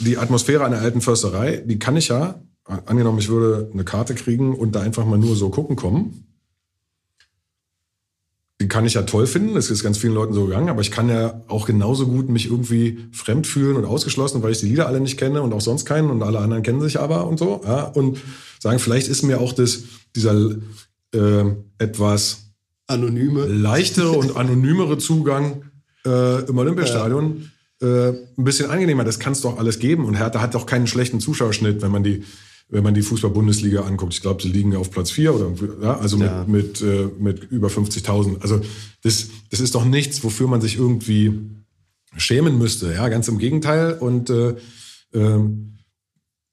die Atmosphäre einer alten Försterei, die kann ich ja, angenommen, ich würde eine Karte kriegen und da einfach mal nur so gucken kommen. Die kann ich ja toll finden, das ist ganz vielen Leuten so gegangen, aber ich kann ja auch genauso gut mich irgendwie fremd fühlen und ausgeschlossen, weil ich die Lieder alle nicht kenne und auch sonst keinen und alle anderen kennen sich aber und so. Ja, und sagen, vielleicht ist mir auch das, dieser äh, etwas Anonyme. leichtere und anonymere Zugang äh, im Olympiastadion äh, ein bisschen angenehmer. Das kann es doch alles geben. Und Hertha hat doch keinen schlechten Zuschauerschnitt, wenn man die, wenn man die Fußball-Bundesliga anguckt. Ich glaube, sie liegen auf Platz vier oder ja, also mit, Ja. mit, äh, mit über 50.000. Also das, das ist doch nichts, wofür man sich irgendwie schämen müsste. Ja, ganz im Gegenteil. Und äh, ähm,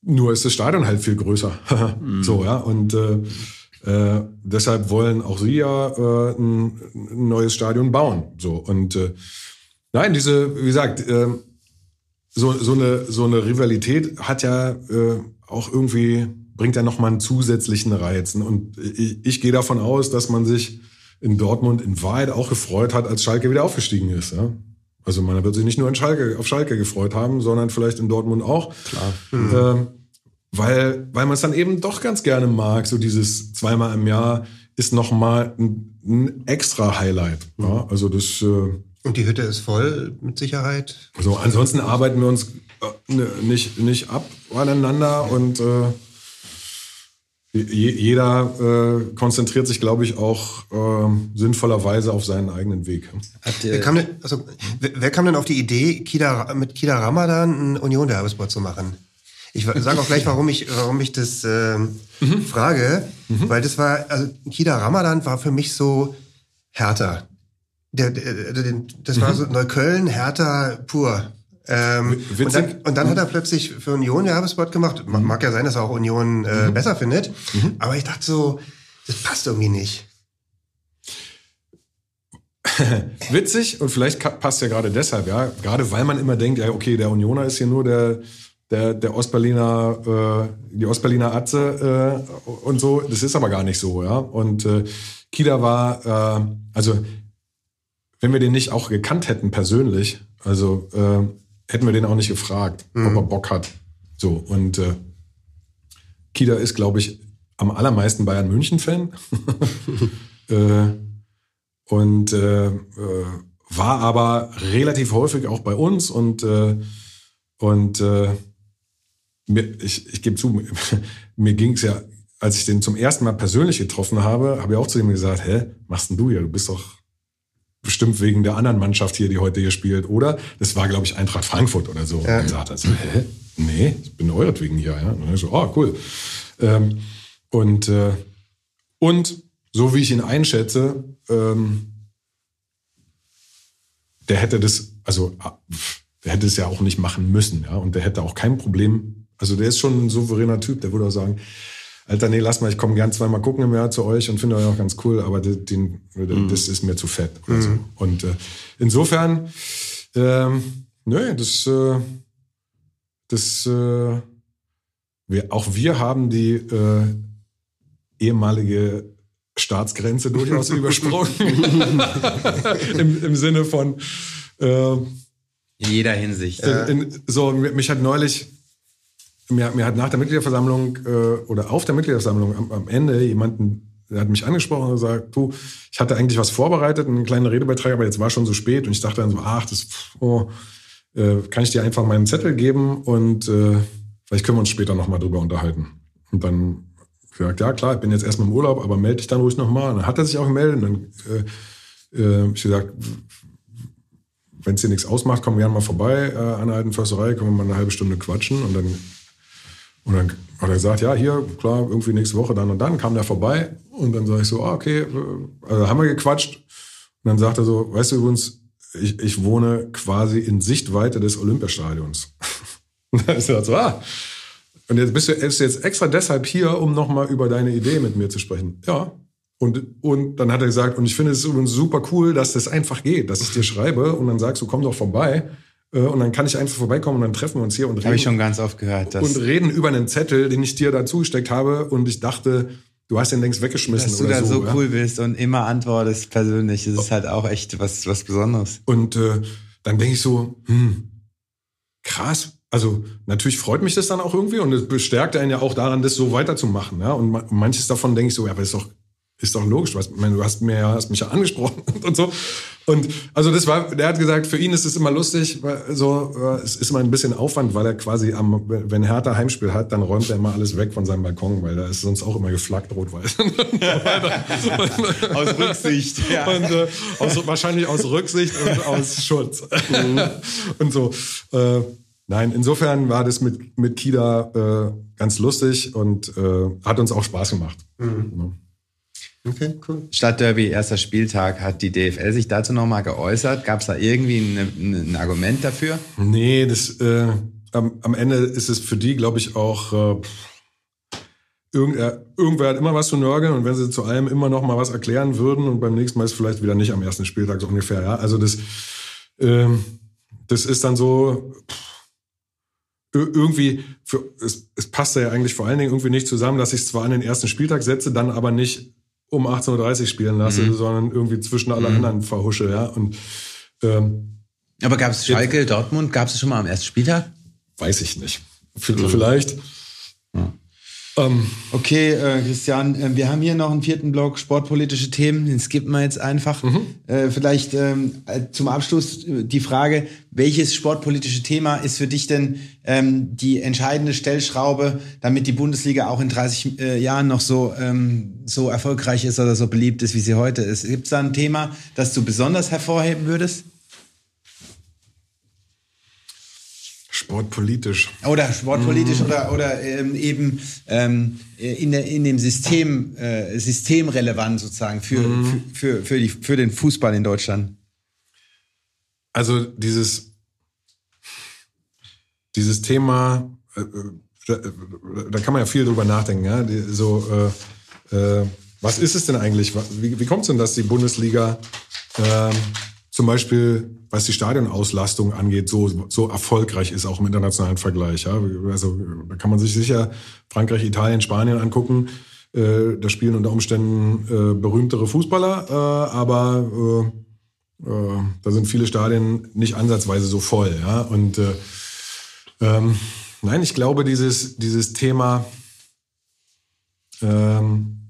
nur ist das Stadion halt viel größer. So, ja. Und äh, äh, deshalb wollen auch sie ja äh, ein, ein neues Stadion bauen. So. Und äh, nein, diese, wie gesagt, äh, so, so, eine, so eine Rivalität hat ja äh, auch irgendwie, bringt ja nochmal einen zusätzlichen Reiz. Und ich, ich gehe davon aus, dass man sich in Dortmund in Wahrheit auch gefreut hat, als Schalke wieder aufgestiegen ist. Ja? Also man wird sich nicht nur in Schalke, auf Schalke gefreut haben, sondern vielleicht in Dortmund auch. Klar. Ähm, weil, weil man es dann eben doch ganz gerne mag, so dieses zweimal im Jahr ist nochmal ein, ein extra Highlight. Ja? Also das... Äh, Und die Hütte ist voll, mit Sicherheit. so, ansonsten arbeiten wir uns äh, ne- nicht, nicht ab aneinander und äh, je, jeder äh, konzentriert sich, glaube ich, auch äh, sinnvollerweise auf seinen eigenen Weg. Wer kam, denn, also, wer, wer kam denn auf die Idee, Kida, mit Kida Ramadan einen Union-Werbespot zu machen? Ich sage auch gleich, warum ich, warum ich das ähm, frage, weil das war, also Kida Ramadan war für mich so härter. Der, der, der, das war so Neukölln, härter pur. Ähm, und, Witzig. dann, und dann hat er plötzlich für Union Werbespot gemacht. Ma- Mag ja sein, dass er auch Union äh, besser findet. Aber ich dachte so, das passt irgendwie nicht. Witzig und vielleicht passt ja gerade deshalb, ja, gerade weil man immer denkt, ja, okay, der Unioner ist hier nur der, der, der Ostberliner, äh, die Ostberliner Atze äh, und so. Das ist aber gar nicht so, ja. Und äh, Kida war, äh, also wenn wir den nicht auch gekannt hätten persönlich, also äh, hätten wir den auch nicht gefragt, ob er Bock hat. So und äh, Kida ist, glaube ich, am allermeisten Bayern München Fan. äh, und äh, äh, war aber relativ häufig auch bei uns und äh, und äh, mir, ich, ich gebe zu, mir, mir ging es ja, als ich den zum ersten Mal persönlich getroffen habe, habe ich auch zu ihm gesagt, hä, machst denn du hier? Du bist doch bestimmt wegen der anderen Mannschaft hier, die heute hier spielt, oder? Das war, glaube ich, Eintracht Frankfurt oder so. Und dann sagt er so, hä? Nee, ich bin euretwegen hier, ja. Und dann so, oh, cool. Ähm, und, äh, und so wie ich ihn einschätze, ähm, der hätte das, also ah, der hätte es ja auch nicht machen müssen, ja. Und der hätte auch kein Problem. Also der ist schon ein souveräner Typ, der würde auch sagen, Alter, nee, lass mal, ich komme gern zweimal gucken im Jahr zu euch und finde euch auch ganz cool, aber den, den, das ist mir zu fett. Oder so. Und äh, insofern, ähm, nö, das, äh, das, äh, wir, auch wir haben die äh, ehemalige Staatsgrenze durchaus übersprungen. Im, Im Sinne von, äh, in jeder Hinsicht. in, in, so, mi- mich hat neulich, mir, mir hat nach der Mitgliederversammlung äh, oder auf der Mitgliederversammlung am, am Ende jemanden, der hat mich angesprochen und gesagt, du, ich hatte eigentlich was vorbereitet, einen kleinen Redebeitrag, aber jetzt war schon so spät und ich dachte dann so, ach, das, oh, äh, kann ich dir einfach meinen Zettel geben und äh, vielleicht können wir uns später nochmal drüber unterhalten. Und dann gesagt, ja klar, ich bin jetzt erstmal im Urlaub, aber melde dich dann ruhig nochmal. Und dann hat er sich auch gemeldet und dann äh, äh, hab ich gesagt, wenn es dir nichts ausmacht, komm gerne mal vorbei äh, an der alten Försterei, können wir mal eine halbe Stunde quatschen. Und dann, und dann hat er gesagt, ja, hier, klar, irgendwie nächste Woche dann und dann, kam der vorbei. Und dann sage ich so, ah, okay, äh, also haben wir gequatscht. Und dann sagt er so, weißt du übrigens, ich, ich wohne quasi in Sichtweite des Olympiastadions. und dann ist er so, ah, und jetzt bist du bist du jetzt extra deshalb hier, um nochmal über deine Idee mit mir zu sprechen. Ja. Und, und dann hat er gesagt, und ich finde es übrigens super cool, dass das einfach geht, dass ich dir schreibe und dann sagst du, komm doch vorbei. Äh, Und dann kann ich einfach vorbeikommen und dann treffen wir uns hier und reden. Habe ich schon ganz oft gehört. Und reden über einen Zettel, den ich dir dazu gesteckt habe und ich dachte, du hast den längst weggeschmissen dass du da so, ja. cool bist und immer antwortest persönlich. Das ist halt auch echt was, was Besonderes. Und äh, dann denke ich so, hm, krass. Also natürlich freut mich das dann auch irgendwie und es bestärkt einen ja auch daran, das so weiterzumachen. Ja? Und ma- manches davon denke ich so, ja, aber ist doch, ist doch logisch. Meine, du hast, mir, hast mich ja angesprochen und so. Und also das war, der hat gesagt, für ihn ist es immer lustig, weil so, äh, es ist immer ein bisschen Aufwand, weil er quasi am, wenn Hertha Heimspiel hat, dann räumt er immer alles weg von seinem Balkon, weil da ist sonst auch immer geflaggt rot-weiß. Aus Rücksicht, ja. Und äh, aus, wahrscheinlich aus Rücksicht und aus Schutz. und so. Äh, nein, insofern war das mit, mit Kida äh, ganz lustig und äh, hat uns auch Spaß gemacht. Ja. Okay, cool. Stadtderby, erster Spieltag, hat die DFL sich dazu nochmal geäußert? Gab es da irgendwie ein, ein Argument dafür? Nee, das, äh, am, am Ende ist es für die, glaube ich, auch. Äh, irgend, äh, irgendwer hat immer was zu nörgeln und wenn sie zu allem immer noch mal was erklären würden und beim nächsten Mal ist vielleicht wieder nicht am ersten Spieltag so ungefähr. Ja, also das, ähm, das ist dann so pff, ir- irgendwie. Für, es, es passt ja eigentlich vor allen Dingen irgendwie nicht zusammen, dass ich es zwar an den ersten Spieltag setze, dann aber nicht um 18:30 Uhr spielen lasse, Mhm. sondern irgendwie zwischen alle anderen verhusche. Ja, und ähm, Aber gab es Schalke, Dortmund, gab es schon mal am ersten Spieltag? Weiß ich nicht. V- Vielleicht. Ähm, Okay, äh, Christian, äh, wir haben hier noch einen vierten Block, sportpolitische Themen, den skippen wir jetzt einfach. Äh, vielleicht ähm, äh, zum Abschluss äh, die Frage, welches sportpolitische Thema ist für dich denn ähm, die entscheidende Stellschraube, damit die Bundesliga auch in 30 äh, Jahren noch so, ähm, so erfolgreich ist oder so beliebt ist, wie sie heute ist? Gibt es da ein Thema, das du besonders hervorheben würdest? Sportpolitisch. Oder sportpolitisch oder, oder ähm, eben ähm, in, der, in dem System, äh, systemrelevant sozusagen für, für, für, für, die, für den Fußball in Deutschland. Also dieses, dieses Thema, äh, äh, da, da kann man ja viel drüber nachdenken. Ja? Die, so, äh, äh, was ist es denn eigentlich? Wie, wie kommt es denn, dass die Bundesliga ähm, zum Beispiel, was die Stadionauslastung angeht, so, so erfolgreich ist, auch im internationalen Vergleich? Ja? Also, da kann man sich sicher Frankreich, Italien, Spanien angucken. Äh, da spielen unter Umständen äh, berühmtere Fußballer, äh, aber äh, äh, da sind viele Stadien nicht ansatzweise so voll. Ja? Und äh, ähm, nein, ich glaube, dieses, dieses Thema ähm,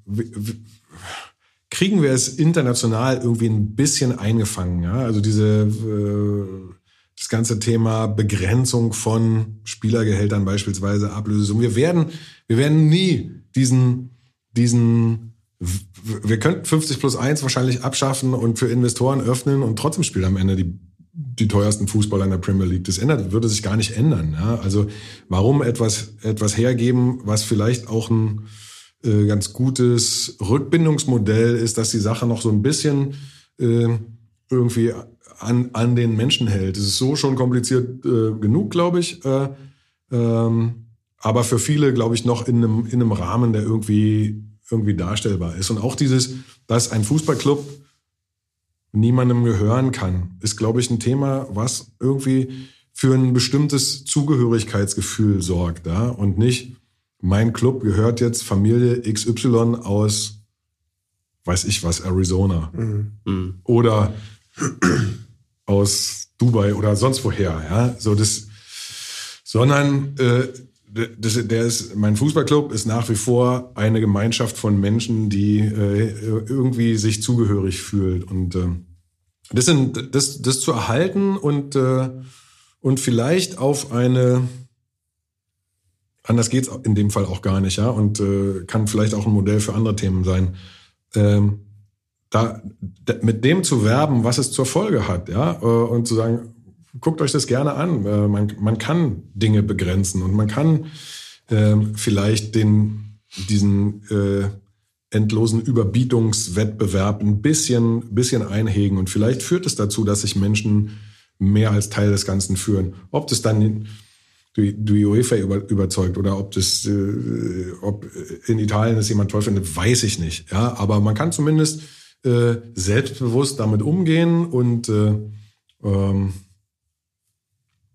kriegen wir es international irgendwie ein bisschen eingefangen. Ja? Also diese äh, das ganze Thema Begrenzung von Spielergehältern beispielsweise, Ablösesummen. Wir werden, wir werden nie diesen, diesen wir könnten 50 plus 1 wahrscheinlich abschaffen und für Investoren öffnen und trotzdem spielen am Ende die, die teuersten Fußballer in der Premier League. Das ändert, würde sich gar nicht ändern. Ja? Also warum etwas, etwas hergeben, was vielleicht auch ein äh, ganz gutes Rückbindungsmodell ist, dass die Sache noch so ein bisschen äh, irgendwie an, an den Menschen hält. Es ist so schon kompliziert äh, genug, glaube ich. Äh, ähm, aber für viele, glaube ich, noch in einem, in einem Rahmen, der irgendwie, irgendwie darstellbar ist. Und auch dieses, dass ein Fußballclub niemandem gehören kann, ist, glaube ich, ein Thema, was irgendwie für ein bestimmtes Zugehörigkeitsgefühl sorgt. Ja? Und nicht, mein Club gehört jetzt Familie XY aus, weiß ich was, Arizona. Oder aus Dubai oder sonst woher. Ja? So das, sondern äh, das, der ist, mein Fußballclub ist nach wie vor eine Gemeinschaft von Menschen, die äh, irgendwie sich zugehörig fühlt. Und äh, das, sind, das, das zu erhalten und, äh, und vielleicht auf eine, anders geht's in dem Fall auch gar nicht, ja, und äh, kann vielleicht auch ein Modell für andere Themen sein. Ähm, da, mit dem zu werben, was es zur Folge hat, ja, äh, und zu sagen, guckt euch das gerne an. Äh, man, man kann Dinge begrenzen und man kann ähm, vielleicht den, diesen äh, endlosen Überbietungswettbewerb ein bisschen, bisschen einhegen und vielleicht führt es dazu, dass sich Menschen mehr als Teil des Ganzen führen. Ob das dann die, die UEFA über, überzeugt oder ob das, äh, ob in Italien das jemand toll findet, weiß ich nicht. Ja, aber man kann zumindest äh, selbstbewusst damit umgehen und äh, ähm,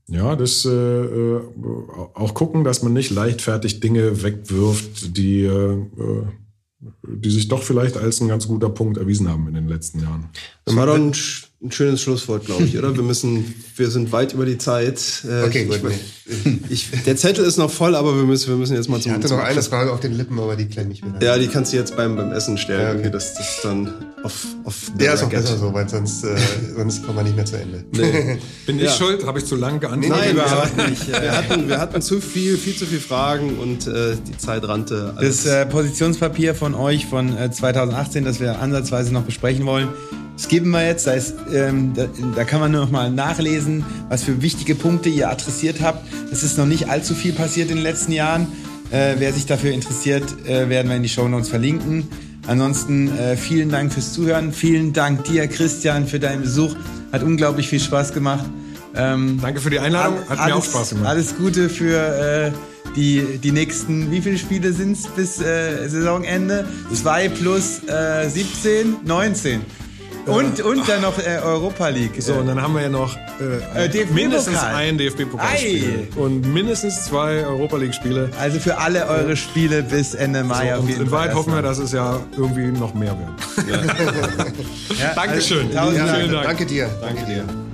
ja, das äh, äh, auch gucken, dass man nicht leichtfertig Dinge wegwirft, die äh, die sich doch vielleicht als ein ganz guter Punkt erwiesen haben in den letzten Jahren. Das war doch ein, ein schönes Schlusswort, glaube ich, oder? Wir müssen, wir sind weit über die Zeit. Äh, Okay, ich, gut. ich, der Zettel ist noch voll, aber wir müssen, wir müssen jetzt mal Ich zum. hatte zum noch eine. Frage auf den Lippen, aber die klemme ich wieder. Ja, die kannst du jetzt beim, beim Essen stellen. Ja, okay. das, das dann auf, auf Der ist auch besser so, weil sonst, äh, sonst kommen wir nicht mehr zu Ende. Nee. Bin ich Ja. schuld? Habe ich zu lang geantwortet? Nein, wir überhaupt hatten, nicht. wir, hatten, wir hatten zu viel, viel zu viel Fragen und äh, die Zeit rannte. Das äh, Positionspapier von euch von äh, 2018, das wir ansatzweise noch besprechen wollen, das geben wir jetzt. Da, ist, ähm, da, da kann man nur noch mal nachlesen, was für wichtige Punkte ihr adressiert habt. Es ist noch nicht allzu viel passiert in den letzten Jahren. Äh, wer sich dafür interessiert, äh, werden wir in die Shownotes verlinken. Ansonsten äh, vielen Dank fürs Zuhören. Vielen Dank dir, Christian, für deinen Besuch. Hat unglaublich viel Spaß gemacht. Ähm, Danke für die Einladung. Hat mir auch alles, Spaß gemacht. Alles Gute für äh, die, die nächsten, wie viele Spiele sind es bis äh, Saisonende? Zwei plus äh, 17, 19. Und, und dann noch äh, Europa League. So, und dann haben wir ja noch äh, Äh, mindestens ein DFB-Pokalspiel und mindestens zwei Europa League-Spiele. Also für alle eure Spiele bis Ende Mai So, auf und jeden in Fall. Wahrheit hoffen wir, dass es ja irgendwie noch mehr wird. Ja, Dankeschön. Also, tausend Vielen Dank. Dank. Danke dir. Danke dir.